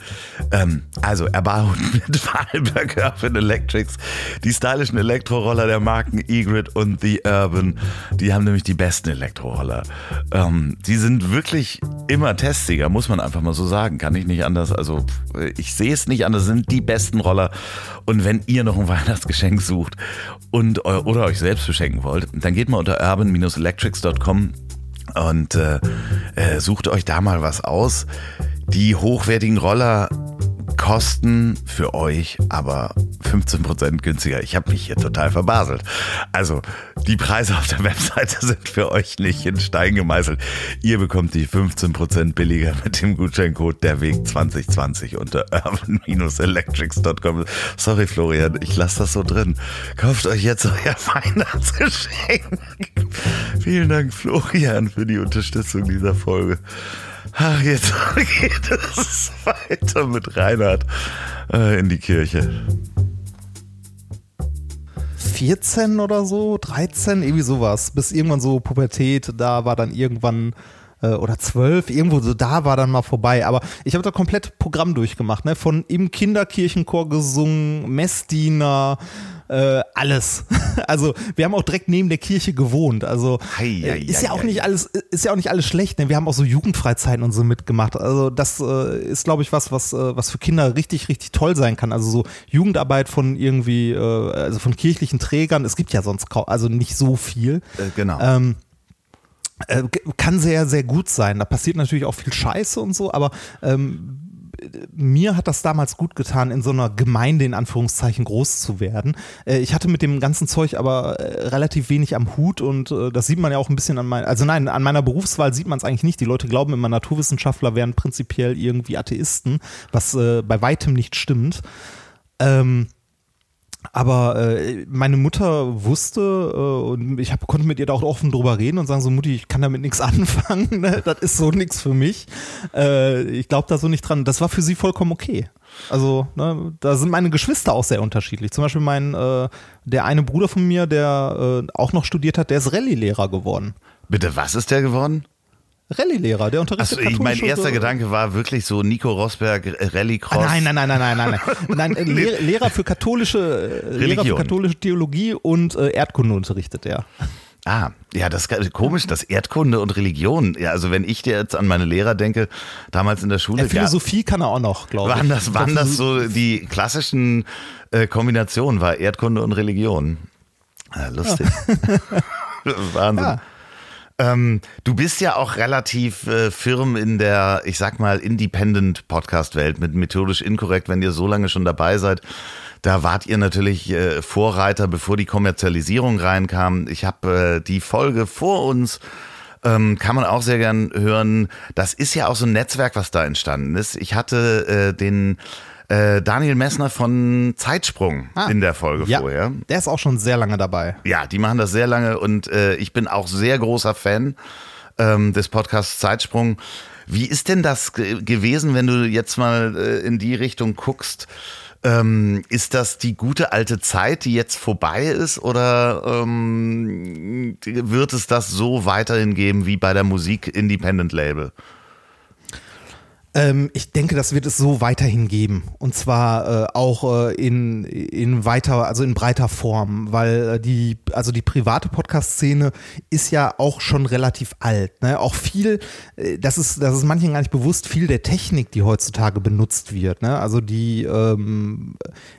Ähm, also, er baut <laughs> mit Wahlberg Urban Electrics die stylischen Elektroroller der Marken Egrid und The Urban. Die haben nämlich die besten Elektroroller. Ähm, die sind wirklich immer Testsieger, muss man einfach mal so sagen. Kann ich nicht anders. Also, ich sehe es nicht anders. Sind die besten Roller. Und wenn ihr noch ein Weihnachtsgeschenk sucht und oder euch selbst beschenken wollt, dann geht mal unter urban-electrics.com und äh, äh, sucht euch da mal was aus. Die hochwertigen Roller kosten für euch aber 15% günstiger. Ich habe mich hier total verbaselt. Also, die Preise auf der <laughs> Webseite sind für euch nicht in Stein gemeißelt. Ihr bekommt die 15% billiger mit dem Gutscheincode der Weg 2020 unter <laughs> urban-electrics.com. Sorry, Florian, ich lasse das so drin. Kauft euch jetzt euer <laughs> Weihnachtsgeschenk. Vielen Dank, Florian, für die Unterstützung dieser Folge. Ach, jetzt <laughs> geht es weiter mit Reinhard äh, in die Kirche. 14 oder so, 13, irgendwie sowas. Bis irgendwann so Pubertät, da war dann irgendwann äh, oder 12, irgendwo so da war dann mal vorbei. Aber ich habe da komplett Programm durchgemacht, ne? Von im Kinderkirchenchor gesungen, Messdiener, äh, alles. <laughs> Also wir haben auch direkt neben der Kirche gewohnt. Also Hei, hei, äh, ist ja auch hei. nicht alles, ist ja auch nicht alles schlecht. Ne? Wir haben auch so Jugendfreizeiten und so mitgemacht. Also das äh, ist, glaube ich, was, was, äh, was für Kinder richtig, richtig toll sein kann. Also so Jugendarbeit von irgendwie, äh, also von kirchlichen Trägern. Es gibt ja sonst kaum, also nicht so viel. Äh, genau. Ähm, äh, kann sehr, sehr gut sein. Da passiert natürlich auch viel Scheiße und so, aber ähm, mir hat das damals gut getan, in so einer Gemeinde in Anführungszeichen groß zu werden. Äh, ich hatte mit dem ganzen Zeug aber äh, relativ wenig am Hut und das sieht man ja auch ein bisschen an meiner, also nein, an meiner Berufswahl sieht man es eigentlich nicht. Die Leute glauben immer, Naturwissenschaftler wären prinzipiell irgendwie Atheisten, was bei weitem nicht stimmt. Ähm, aber äh, meine Mutter wusste äh, und ich hab, konnte mit ihr da auch offen drüber reden und sagen so, Mutti, ich kann damit nichts <laughs> anfangen, ne? das ist so nichts für mich. Äh, ich glaube da so nicht dran. Das war für sie vollkommen okay. Also ne, da sind meine Geschwister auch sehr unterschiedlich. Zum Beispiel mein, äh, der eine Bruder von mir, der äh, auch noch studiert hat, der ist Rallye-Lehrer geworden. Bitte, was ist der geworden? Rallye-Lehrer, der unterrichtet Achso, mein erster Gedanke war wirklich so Nico Rosberg, äh, Rallycross. Ah, nein, nein, nein, nein, nein, nein, nein. äh, <laughs> Lehr Lehrer für katholische äh, Lehrer für Religion. katholische Theologie und Erdkunde unterrichtet er. Ah, ja, das ist komisch, das Erdkunde und Religion. Ja, also wenn ich dir jetzt an meine Lehrer denke, damals in der Schule, Ja, Philosophie kann er auch noch, glaube ich. waren das, waren das so die klassischen äh, Kombinationen, war Erdkunde und Religion. Ah, lustig. <laughs> Wahnsinn. Ja. Ähm, du bist ja auch relativ äh, firm in der, ich sag mal, Independent-Podcast-Welt mit methodisch inkorrekt, wenn ihr so lange schon dabei seid. Da wart ihr natürlich äh, Vorreiter, bevor die Kommerzialisierung reinkam. Ich habe äh, die Folge vor uns, ähm, kann man auch sehr gern hören. Das ist ja auch so ein Netzwerk, was da entstanden ist. Ich hatte äh, den äh, Daniel Messner von Zeitsprung Ah. in der Folge Ja, vorher. der ist auch schon sehr lange dabei. Ja, die machen das sehr lange und äh, ich bin auch sehr großer Fan ähm, des Podcasts Zeitsprung. Wie ist denn das ge gewesen, wenn du jetzt mal äh, in die Richtung guckst? Ähm, ist das die gute alte Zeit, die jetzt vorbei ist, oder ähm, wird es das so weiterhin geben wie bei der Musik Independent Label? Ähm, ich denke, das wird es so weiterhin geben. Und zwar äh, auch äh, in, in weiter, also in breiter Form, weil äh, die, also die private Podcast-Szene ist ja auch schon relativ alt. Ne? Auch viel, äh, das ist, das ist manchen gar nicht bewusst, viel der Technik, die heutzutage benutzt wird. Ne? Also die, ähm,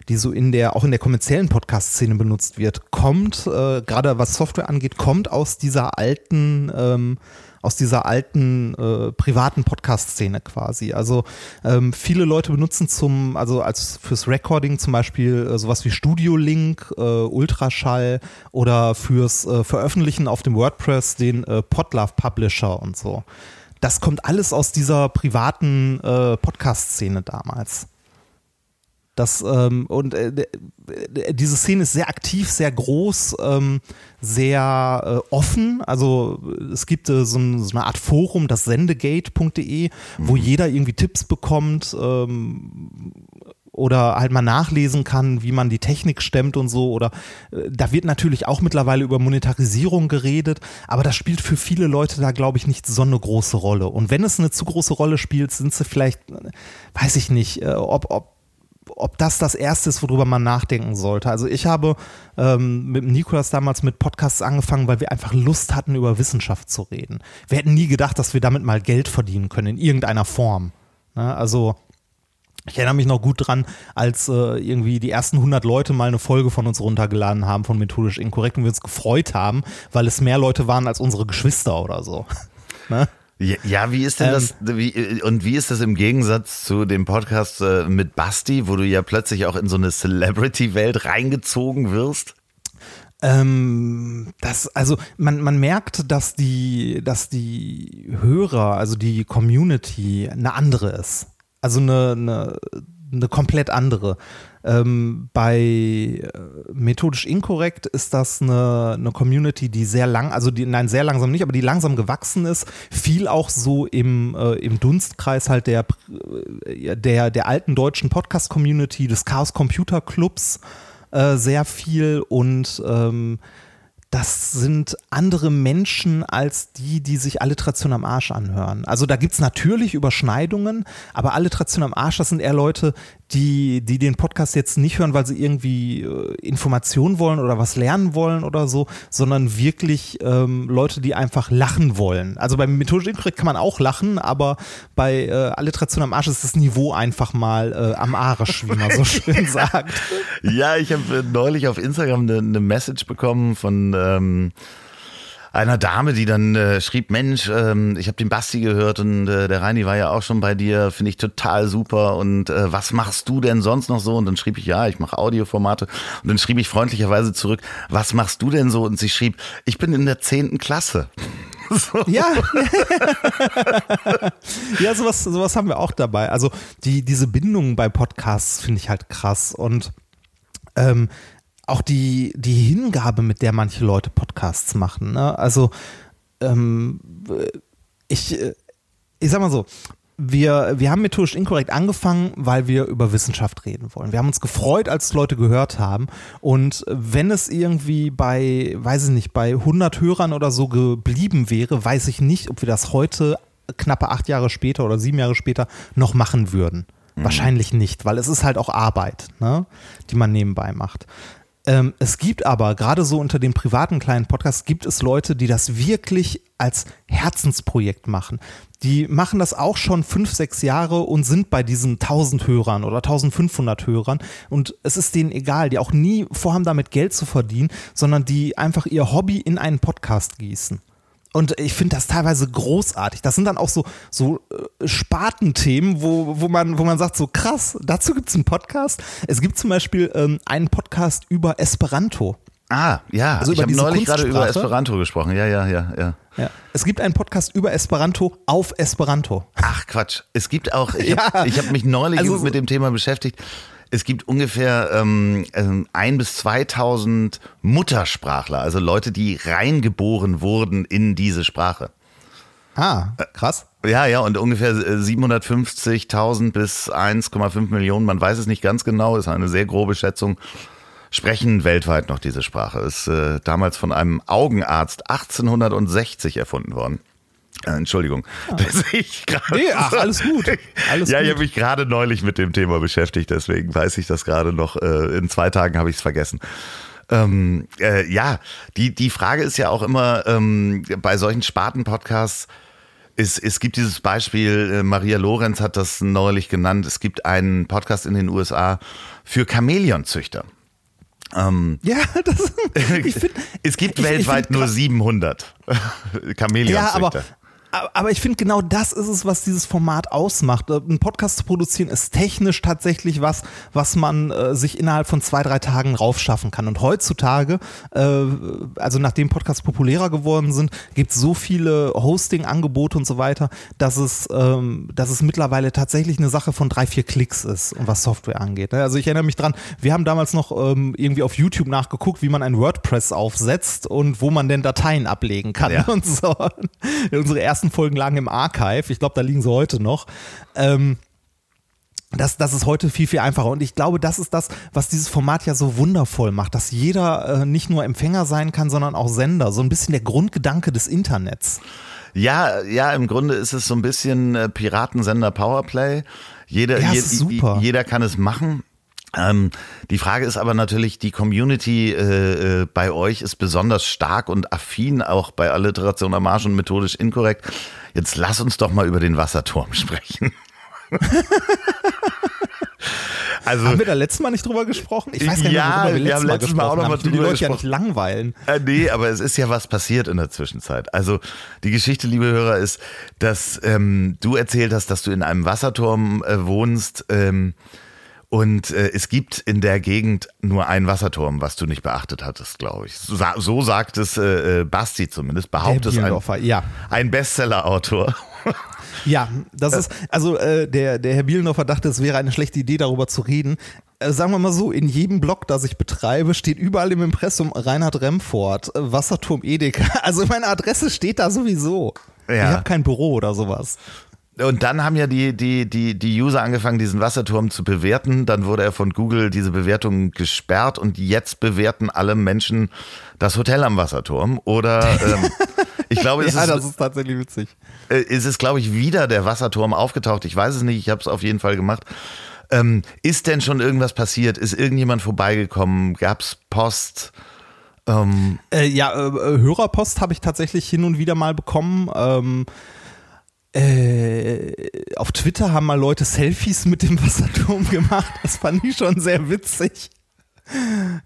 die so in der, auch in der kommerziellen Podcast-Szene benutzt wird, kommt, äh, gerade was Software angeht, kommt aus dieser alten, ähm, aus dieser alten äh, privaten Podcast-Szene quasi. Also ähm, viele Leute benutzen zum, also als fürs Recording zum Beispiel äh, sowas wie Studio Link, äh, Ultraschall oder fürs äh, Veröffentlichen auf dem WordPress den äh, Podlove Publisher und so. Das kommt alles aus dieser privaten äh, Podcast-Szene damals. Das, ähm, und äh, diese Szene ist sehr aktiv, sehr groß, ähm, sehr äh, offen. Also es gibt äh, so, ein, so eine Art Forum, das sendegate.de, wo jeder irgendwie Tipps bekommt ähm, oder halt mal nachlesen kann, wie man die Technik stemmt und so. Oder äh, da wird natürlich auch mittlerweile über Monetarisierung geredet, aber das spielt für viele Leute da, glaube ich, nicht so eine große Rolle. Und wenn es eine zu große Rolle spielt, sind sie vielleicht, äh, weiß ich nicht, äh, ob, ob ob das das Erste ist, worüber man nachdenken sollte. Also ich habe ähm, mit Nikolas damals mit Podcasts angefangen, weil wir einfach Lust hatten, über Wissenschaft zu reden. Wir hätten nie gedacht, dass wir damit mal Geld verdienen können, in irgendeiner Form. Ne? Also ich erinnere mich noch gut dran, als äh, irgendwie die ersten 100 Leute mal eine Folge von uns runtergeladen haben von Methodisch Inkorrekt und wir uns gefreut haben, weil es mehr Leute waren als unsere Geschwister oder so. <laughs> ne? Ja, ja wie ist denn ähm, das, wie, und wie ist das im Gegensatz zu dem Podcast äh, mit Basti, wo du ja plötzlich auch in so eine Celebrity-Welt reingezogen wirst? Ähm, das, also man, man merkt, dass die, dass die Hörer, also die Community eine andere ist. Also eine, eine, eine komplett andere. Ähm, bei äh, methodisch inkorrekt ist das eine, eine Community, die sehr lang, also die, nein, sehr langsam nicht, aber die langsam gewachsen ist. Viel auch so im, äh, im Dunstkreis halt der, äh, der, der alten deutschen Podcast-Community, des Chaos Computer Clubs äh, sehr viel und ähm, das sind andere Menschen als die, die sich Alliteration am Arsch anhören. Also da gibt es natürlich Überschneidungen, aber Alliteration am Arsch, das sind eher Leute, die, die den Podcast jetzt nicht hören, weil sie irgendwie äh, Informationen wollen oder was lernen wollen oder so, sondern wirklich ähm, Leute, die einfach lachen wollen. Also beim Methodisch Inkorrekt kann man auch lachen, aber bei äh, Alliteration am Arsch ist das Niveau einfach mal äh, am Arsch, wie man so <laughs> schön sagt. Ja, ich habe neulich auf Instagram eine, eine Message bekommen von ähm, einer Dame, die dann äh, schrieb, Mensch, ähm, ich habe den Basti gehört und äh, der Reini war ja auch schon bei dir, finde ich total super und äh, was machst du denn sonst noch so? Und dann schrieb ich, ja, ich mache Audioformate und dann schrieb ich freundlicherweise zurück, was machst du denn so? Und sie schrieb, ich bin in der zehnten Klasse. <laughs> So. Ja. <laughs> ja, sowas, sowas haben wir auch dabei. Also die, diese Bindung bei Podcasts finde ich halt krass und ähm, auch die, die Hingabe, mit der manche Leute Podcasts machen. Ne? Also ähm, ich, ich sag mal so, wir, wir haben methodisch inkorrekt angefangen, weil wir über Wissenschaft reden wollen. Wir haben uns gefreut, als Leute gehört haben. Und wenn es irgendwie bei, weiß ich nicht, bei 100 Hörern oder so geblieben wäre, weiß ich nicht, ob wir das heute, knappe acht Jahre später oder sieben Jahre später, noch machen würden. Mhm. Wahrscheinlich nicht, weil es ist halt auch Arbeit, ne, die man nebenbei macht. Ähm, es gibt aber, gerade so unter den privaten kleinen Podcasts, gibt es Leute, die das wirklich als Herzensprojekt machen. Die machen das auch schon fünf, sechs Jahre und sind bei diesen 1000 Hörern oder 1500 Hörern. Und es ist denen egal, die auch nie vorhaben, damit Geld zu verdienen, sondern die einfach ihr Hobby in einen Podcast gießen. Und ich finde das teilweise großartig. Das sind dann auch so, so äh, Spartenthemen, wo, wo, man, wo man sagt, so krass, dazu gibt es einen Podcast. Es gibt zum Beispiel ähm, einen Podcast über Esperanto. Ah, ja. Also ich habe neulich gerade über Esperanto gesprochen. Ja, ja, ja, ja. Ja. Es gibt einen Podcast über Esperanto auf Esperanto. Ach Quatsch. Es gibt auch, ich habe ja. hab mich neulich also, mit dem Thema beschäftigt es gibt ungefähr ähm, ähm ein bis 2000 Muttersprachler, also Leute, die reingeboren wurden in diese Sprache. Ah, krass. Ja, ja, und ungefähr 750.000 äh, bis 1,5 Millionen, man weiß es nicht ganz genau, ist eine sehr grobe Schätzung, sprechen weltweit noch diese Sprache. Ist äh, damals von einem Augenarzt 1860 erfunden worden. Äh, Entschuldigung, ah. dass ich gerade. Nee, ach, alles gut. Alles ja, ich habe mich gerade neulich mit dem Thema beschäftigt, deswegen weiß ich das gerade noch. Äh, in zwei Tagen habe ich es vergessen. Ähm, äh, ja, die, die Frage ist ja auch immer ähm, bei solchen Sparten-Podcasts, es, es gibt dieses Beispiel, äh, Maria Lorenz hat das neulich genannt, es gibt einen Podcast in den USA für Chamäleonzüchter. Ähm, ja, <laughs> das, ich find, <laughs> es gibt ich, weltweit ich nur 700 Chamäleonzüchter. Ja, aber aber ich finde, genau das ist es, was dieses Format ausmacht. Äh, ein Podcast zu produzieren ist technisch tatsächlich was, was man äh, sich innerhalb von zwei, drei Tagen raufschaffen kann. Und heutzutage, äh, also nachdem Podcasts populärer geworden sind, gibt es so viele Hosting-Angebote und so weiter, dass es, ähm, dass es mittlerweile tatsächlich eine Sache von drei, vier Klicks ist, was Software angeht. Ne? Also ich erinnere mich dran, wir haben damals noch ähm, irgendwie auf YouTube nachgeguckt, wie man ein WordPress aufsetzt und wo man denn Dateien ablegen kann ja. <laughs> und so. Unsere erste ersten Folgen lagen im Archive. Ich glaube, da liegen sie heute noch. Ähm, das, das ist heute viel, viel einfacher. Und ich glaube, das ist das, was dieses Format ja so wundervoll macht, dass jeder äh, nicht nur Empfänger sein kann, sondern auch Sender. So ein bisschen der Grundgedanke des Internets. Ja, ja, im Grunde ist es so ein bisschen äh, Piratensender Powerplay. Jeder, ja, je, jeder kann es machen. Ähm, die Frage ist aber natürlich, die Community äh, äh, bei euch ist besonders stark und affin, auch bei Alliteration am Marsch und methodisch inkorrekt. Jetzt lass uns doch mal über den Wasserturm <laughs> sprechen. Also, haben wir da letztes Mal nicht drüber gesprochen? Ich weiß gar nicht, ja, worüber wir, wir haben letztes Mal auch noch mal drüber die Leute ja nicht langweilen. Äh, nee, aber es ist ja was passiert in der Zwischenzeit. Also die Geschichte, liebe Hörer, ist, dass ähm, du erzählt hast, dass du in einem Wasserturm äh, wohnst. Ähm, und äh, es gibt in der Gegend nur einen Wasserturm, was du nicht beachtet hattest, glaube ich. So, so, sagt es äh, äh Basti zumindest, behauptet es ein, ja. ein Bestseller-Autor. <laughs> Ja, das ist, also äh, der, der Herr Bielendorfer dachte, es wäre eine schlechte Idee, darüber zu reden. Äh, sagen wir mal so, in jedem Blog, das ich betreibe, steht überall im Impressum Reinhard Remfort, äh, Wasserturm Edeka. <laughs> Also meine Adresse steht da sowieso. Ja. Ich habe kein Büro oder sowas. Und dann haben ja die, die, die, die User angefangen, diesen Wasserturm zu bewerten. Dann wurde er von Google diese Bewertung gesperrt und jetzt bewerten alle Menschen das Hotel am Wasserturm. Oder ähm, <laughs> ich glaube, es ja, ist, das ist tatsächlich witzig. Äh, ist es, glaube ich, wieder der Wasserturm aufgetaucht. Ich weiß es nicht, ich habe es auf jeden Fall gemacht. Ähm, ist denn schon irgendwas passiert? Ist irgendjemand vorbeigekommen? Gab es Post? Ähm äh, ja, äh, äh, Hörerpost habe ich tatsächlich hin und wieder mal bekommen. Ähm, äh, auf Twitter haben mal Leute Selfies mit dem Wasserturm gemacht. Das fand ich schon sehr witzig.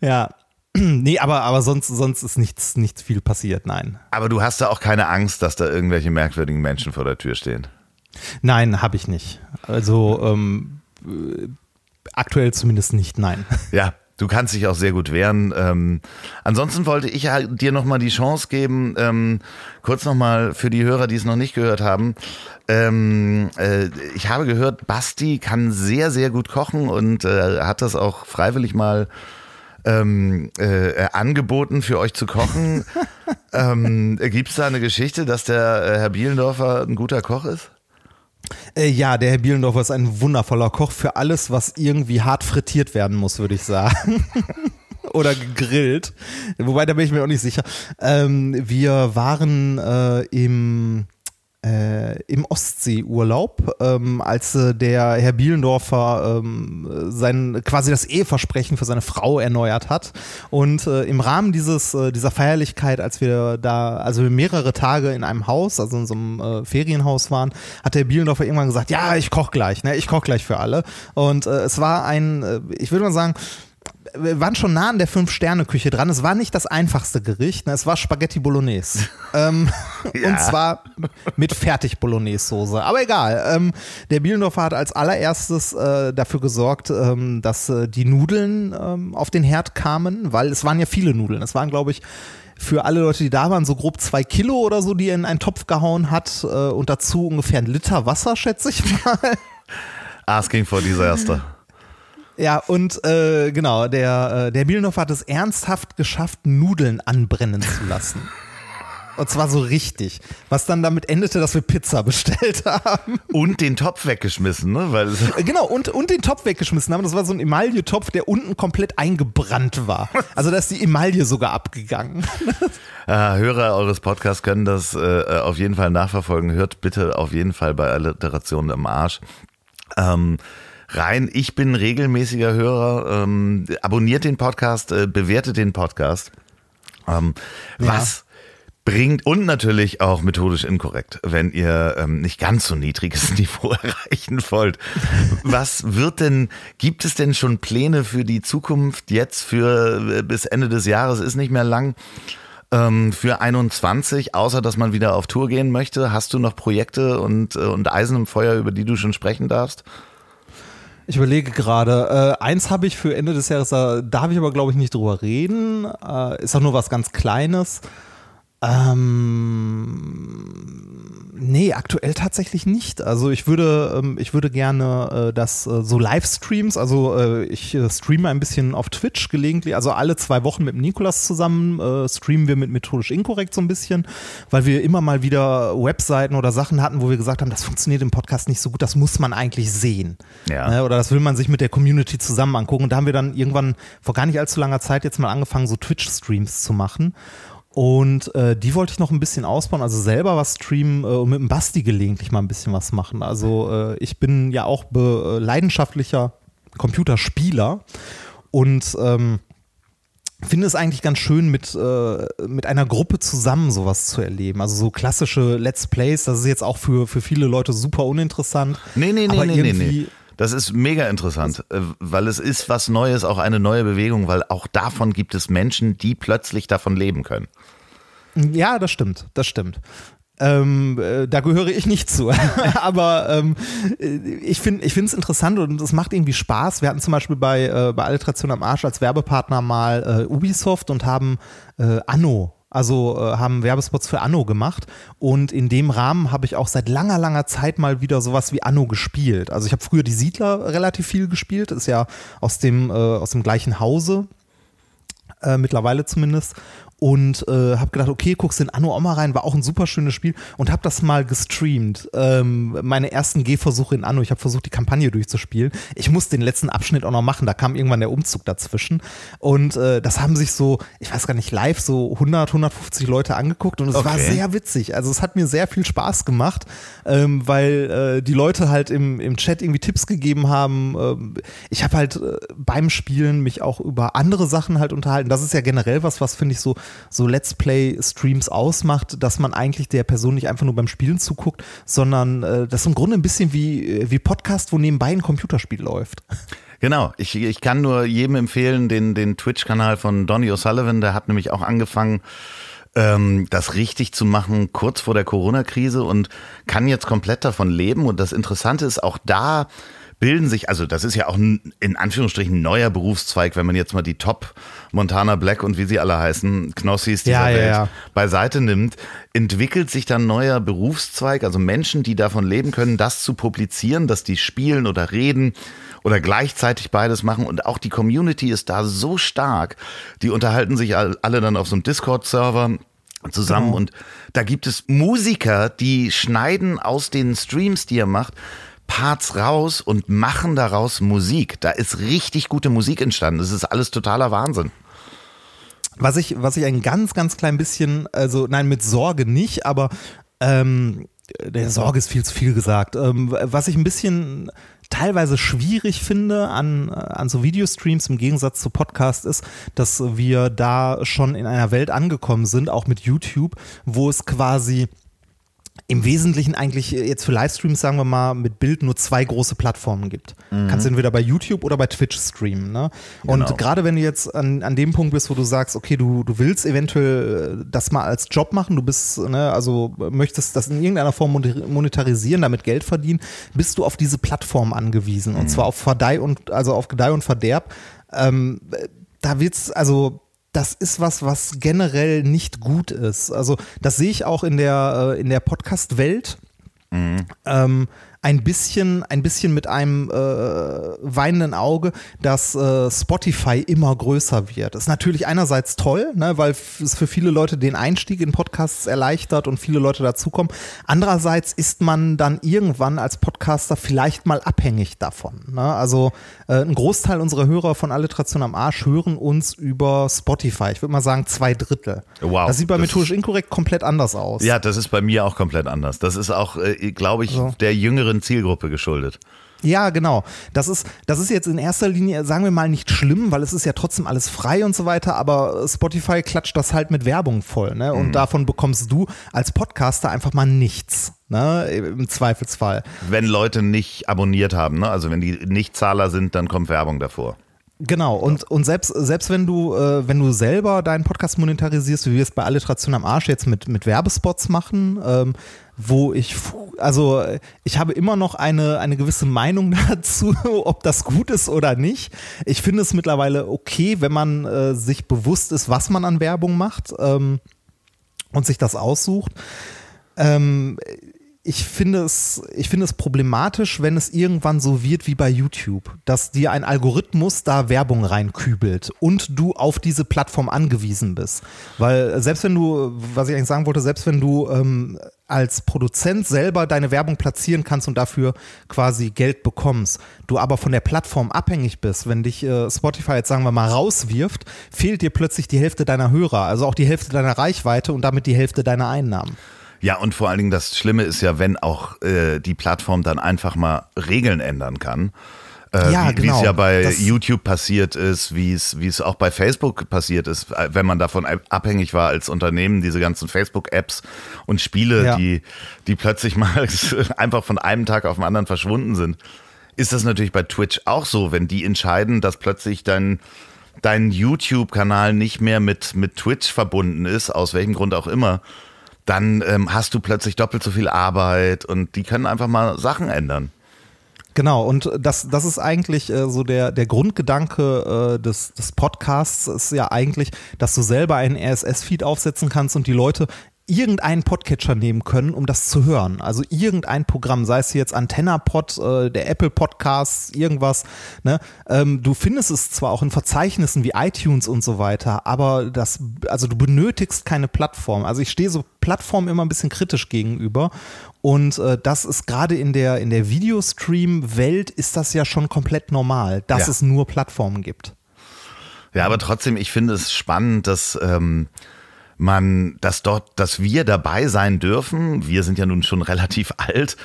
Ja. Nee, aber, aber sonst, sonst ist nichts, nichts viel passiert, nein. Aber du hast da auch keine Angst, dass da irgendwelche merkwürdigen Menschen vor der Tür stehen? Nein, habe ich nicht. Also ähm, äh, aktuell zumindest nicht, nein. Ja, Du kannst dich auch sehr gut wehren. Ähm, ansonsten wollte ich halt dir nochmal die Chance geben, ähm, kurz nochmal für die Hörer, die es noch nicht gehört haben. Ähm, äh, ich habe gehört, Basti kann sehr, sehr gut kochen und äh, hat das auch freiwillig mal ähm, äh, angeboten, für euch zu kochen. <laughs> ähm, Gibt es da eine Geschichte, dass der äh, Herr Bielendorfer ein guter Koch ist? Äh, ja, der Herr Bielendorfer ist ein wundervoller Koch für alles, was irgendwie hart frittiert werden muss, würde ich sagen. <laughs> Oder gegrillt. Wobei, da bin ich mir auch nicht sicher. Ähm, wir waren äh, im äh, im Ostseeurlaub, ähm, als äh, der Herr Bielendorfer ähm, sein quasi das Eheversprechen für seine Frau erneuert hat. Und äh, im Rahmen dieses, äh, dieser Feierlichkeit, als wir da, also mehrere Tage in einem Haus, also in so einem äh, Ferienhaus waren, hat der Bielendorfer irgendwann gesagt, ja, ich koche gleich, ne? Ich koche gleich für alle. Und äh, es war ein, ich würde mal sagen, wir waren schon nah an der Fünf-Sterne-Küche dran. Es war nicht das einfachste Gericht, ne? es war Spaghetti Bolognese. <laughs> ähm, ja. Und zwar mit Fertig-Bolognese-Soße. Aber egal. Ähm, der Bielendorfer hat als allererstes äh, dafür gesorgt, ähm, dass äh, die Nudeln ähm, auf den Herd kamen, weil es waren ja viele Nudeln. Es waren, glaube ich, für alle Leute, die da waren, so grob zwei Kilo oder so, die er in einen Topf gehauen hat. Äh, und dazu ungefähr ein Liter Wasser, schätze ich mal. Asking for disaster. Ja, und äh, genau, der, äh, der Bielendorfer hat es ernsthaft geschafft, Nudeln anbrennen zu lassen. Und zwar so richtig. Was dann damit endete, dass wir Pizza bestellt haben. Und den Topf weggeschmissen, ne? Weil äh, genau, und, und den Topf weggeschmissen haben. Das war so ein Emaille-Topf, der unten komplett eingebrannt war. Also da ist die Emaille sogar abgegangen. Ja, <laughs> Hörer eures Podcasts können das äh, auf jeden Fall nachverfolgen. Hört bitte auf jeden Fall bei Alliteration im Arsch. Ähm, rein. Ich bin regelmäßiger Hörer. Ähm, abonniert den Podcast, äh, bewertet den Podcast. Ähm, ja. Was bringt und natürlich auch methodisch inkorrekt, wenn ihr ähm, nicht ganz so niedriges <laughs> Niveau erreichen wollt. Was wird denn, gibt es denn schon Pläne für die Zukunft jetzt für äh, bis Ende des Jahres ist nicht mehr lang? Ähm, für 21, außer dass man wieder auf Tour gehen möchte, hast du noch Projekte und, äh, und Eisen im Feuer, über die du schon sprechen darfst? Ich überlege gerade. Äh, eins habe ich für Ende des Jahres, da darf ich aber glaube ich nicht drüber reden. Äh, ist auch nur was ganz Kleines. Ähm, nee, aktuell tatsächlich nicht. Also ich würde, ähm, ich würde gerne äh, das äh, so Livestreams, also äh, ich streame ein bisschen auf Twitch gelegentlich, also alle zwei Wochen mit Nikolas zusammen streamen wir mit methodisch inkorrekt so ein bisschen, weil wir immer mal wieder Webseiten oder Sachen hatten, wo wir gesagt haben, das funktioniert im Podcast nicht so gut, das muss man eigentlich sehen. Ja. Ne? Oder das will man sich mit der Community zusammen angucken. Und da haben wir dann irgendwann vor gar nicht allzu langer Zeit jetzt mal angefangen, so Twitch-Streams zu machen. Und äh, die wollte ich noch ein bisschen ausbauen, also selber was streamen äh, und mit dem Basti gelegentlich mal ein bisschen was machen. Also äh, ich bin ja auch äh, leidenschaftlicher Computerspieler und ähm, finde es eigentlich ganz schön, mit, äh, mit einer Gruppe zusammen sowas zu erleben. Also so klassische Let's Plays, das ist jetzt auch für, für viele Leute super uninteressant. Nee, nee, nee, nee, nee, nee. Das ist mega interessant, äh, weil es ist was Neues, auch eine neue Bewegung, weil auch davon gibt es Menschen, die plötzlich davon leben können. Ja, das stimmt, das stimmt. Ähm, äh, da gehöre ich nicht zu. <laughs> Aber ähm, ich finde es interessant und es macht irgendwie Spaß. Wir hatten zum Beispiel bei, äh, bei Alliteration am Arsch als Werbepartner mal äh, Ubisoft und haben äh, Anno also äh, haben Werbespots für Anno gemacht und in dem Rahmen habe ich auch seit langer, langer Zeit mal wieder sowas wie Anno gespielt. Also ich habe früher die Siedler relativ viel gespielt, ist ja aus dem, äh, aus dem gleichen Hause, äh, mittlerweile zumindest und äh, habe gedacht, okay, guckst in Anno auch mal rein, war auch ein super schönes Spiel und habe das mal gestreamt. Ähm, meine ersten Gehversuche in Anno, ich habe versucht, die Kampagne durchzuspielen. Ich musste den letzten Abschnitt auch noch machen, da kam irgendwann der Umzug dazwischen und äh, das haben sich so, ich weiß gar nicht, live so 100, 150 Leute angeguckt und es okay. war sehr witzig. Also es hat mir sehr viel Spaß gemacht, ähm, weil äh, die Leute halt im, im Chat irgendwie Tipps gegeben haben. Ähm, ich habe halt äh, beim Spielen mich auch über andere Sachen halt unterhalten. Das ist ja generell was, was finde ich so so Let's Play-Streams ausmacht, dass man eigentlich der Person nicht einfach nur beim Spielen zuguckt, sondern äh, das ist im Grunde ein bisschen wie, äh, wie Podcast, wo nebenbei ein Computerspiel läuft. Genau, ich, ich kann nur jedem empfehlen, den, den Twitch-Kanal von Donny O'Sullivan, der hat nämlich auch angefangen, ähm, das richtig zu machen kurz vor der Corona-Krise und kann jetzt komplett davon leben. Und das Interessante ist auch da, bilden sich, also das ist ja auch ein, in Anführungsstrichen neuer Berufszweig, wenn man jetzt mal die Top Montana Black und wie sie alle heißen, Knossis dieser ja, Welt ja, ja. beiseite nimmt, entwickelt sich dann neuer Berufszweig, also Menschen, die davon leben können, das zu publizieren, dass die spielen oder reden oder gleichzeitig beides machen und auch die Community ist da so stark, die unterhalten sich alle dann auf so einem Discord-Server zusammen genau. und da gibt es Musiker, die schneiden aus den Streams, die er macht, Parts raus und machen daraus Musik. Da ist richtig gute Musik entstanden. Das ist alles totaler Wahnsinn. Was ich, was ich ein ganz, ganz klein bisschen, also nein, mit Sorge nicht, aber ähm, der Sorge ist viel zu viel gesagt. Ähm, was ich ein bisschen teilweise schwierig finde an, an so Videostreams im Gegensatz zu Podcast ist, dass wir da schon in einer Welt angekommen sind, auch mit YouTube, wo es quasi im Wesentlichen eigentlich äh, jetzt für Livestreams, sagen wir mal, mit Bild nur zwei große Plattformen gibt. Mhm. Kannst entweder bei YouTube oder bei Twitch streamen. Ne? Und genau. gerade wenn du jetzt an, an dem Punkt bist, wo du sagst, okay, du, du willst eventuell äh, das mal als Job machen, du bist, ne, also möchtest das in irgendeiner Form monetarisieren, damit Geld verdienen, bist du auf diese Plattform angewiesen. Mhm. Und zwar auf Verdeih und, also auf Gedeih und Verderb. Ähm, da wird's, also das ist was, was generell nicht gut ist. Also das sehe ich auch in der, äh, in der Podcast-Welt. Mhm. Ähm, ein bisschen, ein bisschen mit einem äh, weinenden Auge, dass äh, Spotify immer größer wird. Das ist natürlich einerseits toll, ne, weil es für viele Leute den Einstieg in Podcasts erleichtert und viele Leute dazukommen. Andererseits ist man dann irgendwann als Podcaster vielleicht mal abhängig davon. Ne? Also äh, ein Großteil unserer Hörer von Alliteration am Arsch hören uns über Spotify. Ich würde mal sagen zwei Drittel. Wow. Das sieht bei methodisch inkorrekt komplett anders aus. Ja, das ist bei mir auch komplett anders. Das ist auch, äh, glaube ich, so. der jüngeren jüngeren Zielgruppe geschuldet. Ja, genau. Das ist, das ist jetzt in erster Linie, sagen wir mal, nicht schlimm, weil es ist ja trotzdem alles frei und so weiter, aber Spotify klatscht das halt mit Werbung voll, ne? Und mhm. davon bekommst du als Podcaster einfach mal nichts. Ne, im Zweifelsfall. Wenn Leute nicht abonniert haben, ne? also wenn die Nichtzahler sind, dann kommt Werbung davor. Genau, und, und selbst, selbst wenn du, äh, wenn du selber deinen Podcast monetarisierst, wie wir es bei Alliteration am Arsch jetzt mit, mit Werbespots machen, ähm, wo ich, also ich habe immer noch eine, eine gewisse Meinung <laughs> dazu, ob das gut ist oder nicht. Ich finde es mittlerweile okay, wenn man äh, sich bewusst ist, was man an Werbung macht ähm, und sich das aussucht. Ähm, ich finde es, ich finde es problematisch, wenn es irgendwann so wird wie bei YouTube, dass dir ein Algorithmus da Werbung reinkübelt und du auf diese Plattform angewiesen bist. Weil selbst wenn du, was ich eigentlich sagen wollte, selbst wenn du ähm, als Produzent selber deine Werbung platzieren kannst und dafür quasi Geld bekommst, du aber von der Plattform abhängig bist, wenn dich äh, Spotify jetzt sagen wir mal rauswirft, fehlt dir plötzlich die Hälfte deiner Hörer, also auch die Hälfte deiner Reichweite und damit die Hälfte deiner Einnahmen. Ja, und vor allen Dingen das Schlimme ist ja, wenn auch äh, die Plattform dann einfach mal Regeln ändern kann. Äh, ja, wie, genau. es ja bei YouTube passiert ist, wie es, wie es auch bei Facebook passiert ist, äh, wenn man davon abhängig war als Unternehmen, diese ganzen Facebook-Apps und Spiele, ja. die, die plötzlich <laughs> mal einfach von einem Tag auf den anderen verschwunden sind. ist das natürlich bei Twitch auch so, wenn die entscheiden, dass plötzlich dein, dein YouTube-Kanal nicht mehr mit, mit Twitch verbunden ist, aus welchem Grund auch immer, dann ähm, hast du plötzlich doppelt so viel Arbeit und die können einfach mal Sachen ändern. Genau, und das, das ist eigentlich äh, so der, der Grundgedanke äh, des, des Podcasts, ist ja eigentlich, dass du selber einen RSS-Feed aufsetzen kannst und die Leute irgendeinen Podcatcher nehmen können, um das zu hören. Also irgendein Programm, sei es jetzt AntennaPod, äh, der Apple Podcast, irgendwas. Ne? Ähm, du findest es zwar auch in Verzeichnissen wie iTunes und so weiter, aber das, also du benötigst keine Plattform. Also ich stehe so Plattformen immer ein bisschen kritisch gegenüber. Und äh, das ist gerade in der, in der Videostream-Welt ist das ja schon komplett normal, dass Ja. es nur Plattformen gibt. Ja, aber trotzdem, ich finde es spannend, dass ähm, man, dass dort, dass wir dabei sein dürfen. Wir sind ja nun schon <laughs> relativ alt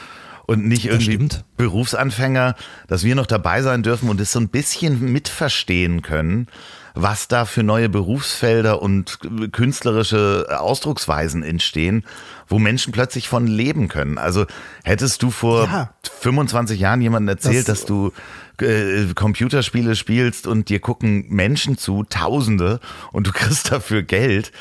und nicht irgendwie stimmt. Berufsanfänger, dass wir noch dabei sein dürfen und es so ein bisschen mitverstehen können, was da für neue Berufsfelder und künstlerische Ausdrucksweisen entstehen, wo Menschen plötzlich von leben können. Also hättest du vor Ja. 25 Jahren jemandem erzählt, Das- dass du äh, Computerspiele spielst und dir gucken Menschen zu, Tausende, und du <laughs> kriegst dafür Geld.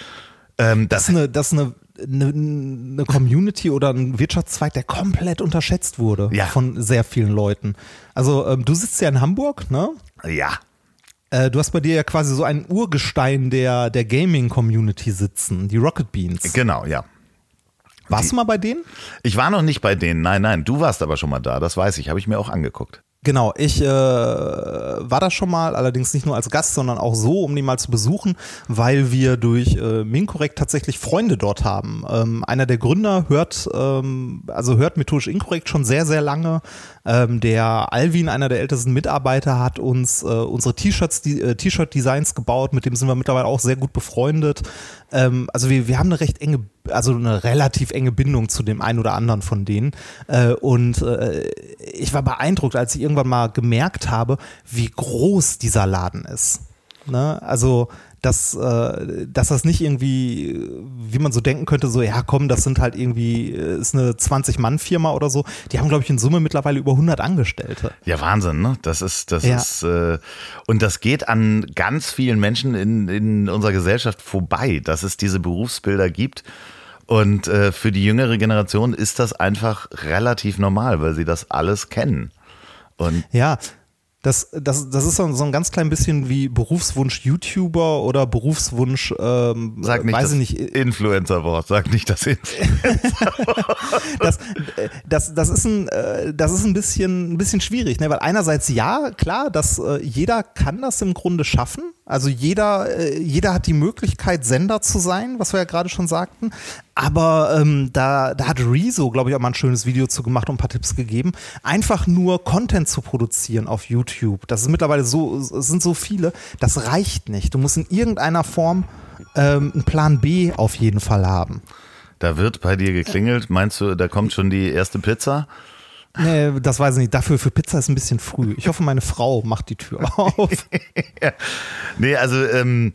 Ähm, das, ist eine, das ist eine, eine, eine Community oder ein Wirtschaftszweig, der komplett unterschätzt wurde Ja. von sehr vielen Leuten. Also ähm, du sitzt ja in Hamburg, ne? ja, Äh, du hast bei dir ja quasi so ein Urgestein der, der Gaming-Community sitzen, die Rocket Beans. genau, ja. Warst du mal bei denen? Ich war noch nicht bei denen, nein, nein, du warst aber schon mal da, das weiß ich, habe ich mir auch angeguckt. Genau, ich äh, war da schon mal, allerdings nicht nur als Gast, sondern auch so, um die mal zu besuchen, weil wir durch äh, Minkorrekt tatsächlich Freunde dort haben. Ähm, einer der Gründer hört, ähm, also hört methodisch inkorrekt schon sehr, sehr lange. Ähm, der Alvin, einer der ältesten Mitarbeiter, hat uns äh, unsere T-Shirts, die äh, T-Shirt-Designs gebaut, mit dem sind wir mittlerweile auch sehr gut befreundet. Ähm, also wir, wir haben eine recht enge, also eine relativ enge Bindung zu dem einen oder anderen von denen. Äh, und äh, ich war beeindruckt, als ich irgendwann mal gemerkt habe, wie groß dieser Laden ist. Ne? Also, dass, äh, dass das nicht irgendwie, wie man so denken könnte, so, ja komm, das sind halt irgendwie, äh, ist eine 20-Mann-Firma oder so. Die haben, glaube ich, in Summe mittlerweile über 100 Angestellte. Ja, Wahnsinn, ne? Das ist, das Ja. ist, äh, und das geht an ganz vielen Menschen in, in unserer Gesellschaft vorbei, dass es diese Berufsbilder gibt. Und äh, für die jüngere Generation ist das einfach relativ normal, weil sie das alles kennen. Und Ja, das, das, das ist so, ein ganz klein bisschen wie Berufswunsch YouTuber oder Berufswunsch, ähm, sag nicht weiß das ich nicht, Influencer-Wort, sag nicht das Influencer. <laughs> das, äh, das, das, ist ein, äh, das ist ein bisschen, ein bisschen schwierig, ne? weil einerseits ja, klar, dass äh, jeder kann das im Grunde schaffen. Also jeder, äh, jeder hat die Möglichkeit, Sender zu sein, was wir ja gerade schon sagten. Aber ähm, da, da hat Rezo, glaube ich, auch mal ein schönes Video zu gemacht und ein paar Tipps gegeben. Einfach nur Content zu produzieren auf YouTube. Das ist mittlerweile so, es sind so viele, das reicht nicht. Du musst in irgendeiner Form ähm, einen Plan B auf jeden Fall haben. Da wird bei dir geklingelt. Meinst du, da kommt schon die erste Pizza? Nee, das weiß ich nicht. Dafür für Pizza ist ein bisschen früh. Ich hoffe, meine Frau macht die Tür auf. <laughs> Nee, also ähm,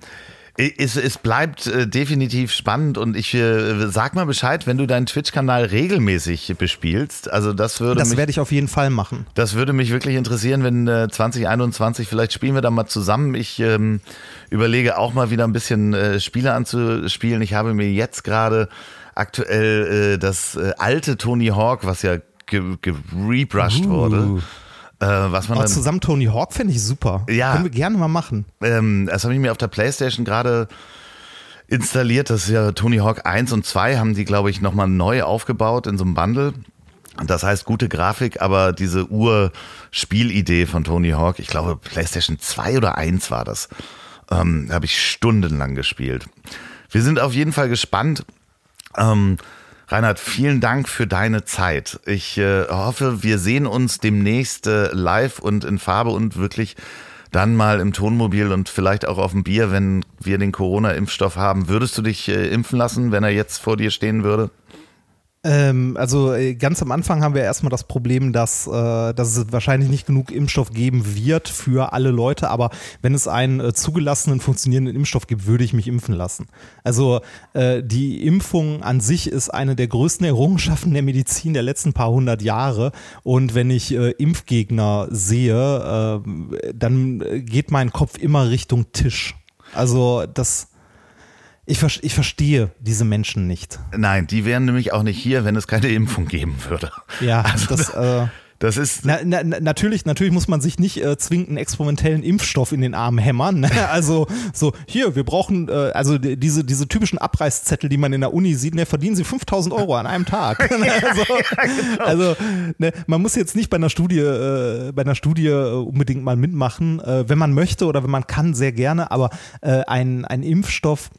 es, es bleibt äh, definitiv spannend und ich äh, sag mal Bescheid, wenn du deinen Twitch-Kanal regelmäßig bespielst. Also das würde Das mich, werde ich auf jeden Fall machen. das würde mich wirklich interessieren, wenn äh, 2021 vielleicht spielen wir da mal zusammen. Ich ähm, überlege auch mal wieder ein bisschen äh, Spiele anzuspielen. Ich habe mir jetzt gerade aktuell äh, das äh, alte Tony Hawk, was ja ge gerebrushed Uh. wurde, äh, was man Aber dann zusammen Tony Hawk fände ich super. Ja. Können wir gerne mal machen. ähm, das habe ich mir auf der Playstation gerade installiert. Das ist ja Tony Hawk 1 und 2 haben die, glaube ich, nochmal neu aufgebaut in so einem Bundle. Das heißt gute Grafik, aber diese Urspielidee von Tony Hawk, ich glaube Playstation 2 oder 1 war das, ähm, habe ich stundenlang gespielt. Wir sind auf jeden Fall gespannt. Ähm, Reinhard, vielen Dank für deine Zeit. Ich äh, hoffe, wir sehen uns demnächst äh, live und in Farbe und wirklich dann mal im Tonmobil und vielleicht auch auf dem Bier, wenn wir den Corona-Impfstoff haben. Würdest du dich äh, impfen lassen, wenn er jetzt vor dir stehen würde? Ähm, also äh, ganz am Anfang haben wir erstmal das Problem, dass, äh, dass es wahrscheinlich nicht genug Impfstoff geben wird für alle Leute, aber wenn es einen äh, zugelassenen, funktionierenden Impfstoff gibt, würde ich mich impfen lassen. Also äh, die Impfung an sich ist eine der größten Errungenschaften der Medizin der letzten paar hundert Jahre und wenn ich äh, Impfgegner sehe, äh, dann geht mein Kopf immer Richtung Tisch. Also das ich, ich verstehe diese Menschen nicht. Nein, die wären nämlich auch nicht hier, wenn es keine Impfung geben würde. Ja, <laughs> also das. Äh, das ist. Na, na, natürlich, natürlich muss man sich nicht äh, zwingend einen experimentellen Impfstoff in den Arm hämmern. Ne? <laughs> Also, so, hier, wir brauchen, äh, also diese, diese typischen Abreißzettel, die man in der Uni sieht, ne, verdienen sie 5000 Euro an einem Tag. <laughs> also, ja, genau. also ne, man muss jetzt nicht bei einer Studie, äh, bei einer Studie äh, unbedingt mal mitmachen, äh, wenn man möchte oder wenn man kann, sehr gerne, aber ein, ein Impfstoff,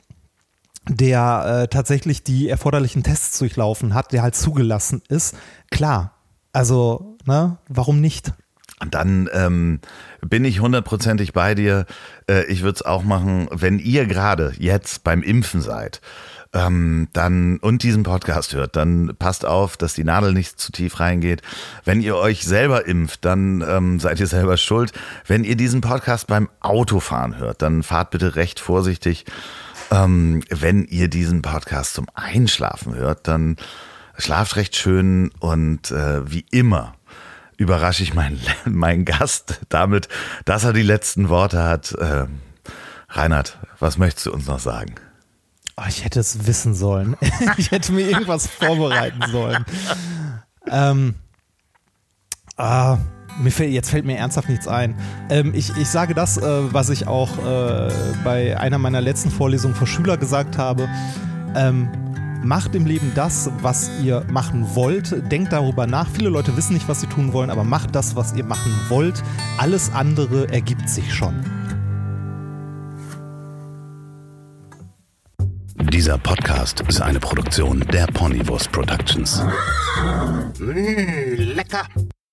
der äh, tatsächlich die erforderlichen Tests durchlaufen hat, der halt zugelassen ist, klar. Also, ne, warum nicht? Dann ähm, bin ich hundertprozentig bei dir. Äh, ich würde es auch machen, wenn ihr gerade jetzt beim Impfen seid. Ähm, dann und diesen Podcast hört, dann passt auf, dass die Nadel nicht zu tief reingeht. Wenn ihr euch selber impft, dann ähm, seid ihr selber schuld. Wenn ihr diesen Podcast beim Autofahren hört, dann fahrt bitte recht vorsichtig ähm, wenn ihr diesen Podcast zum Einschlafen hört, dann schlaft recht schön und äh, wie immer überrasche ich meinen, <laughs> meinen Gast damit, dass er die letzten Worte hat. Äh, Reinhard, was möchtest du uns noch sagen? Oh, ich hätte es wissen sollen. <laughs> ich hätte mir irgendwas vorbereiten sollen. <laughs> Ähm, ah, mir fällt, jetzt fällt mir ernsthaft nichts ein. Ähm, ich, ich sage das, äh, was ich auch äh, bei einer meiner letzten Vorlesungen vor Schüler gesagt habe. Ähm, macht im Leben das, was ihr machen wollt. Denkt darüber nach. Viele Leute wissen nicht, was sie tun wollen, aber macht das, was ihr machen wollt. Alles andere ergibt sich schon. Dieser Podcast ist eine Produktion der Ponywurst Productions. <laughs> Mmh, lecker.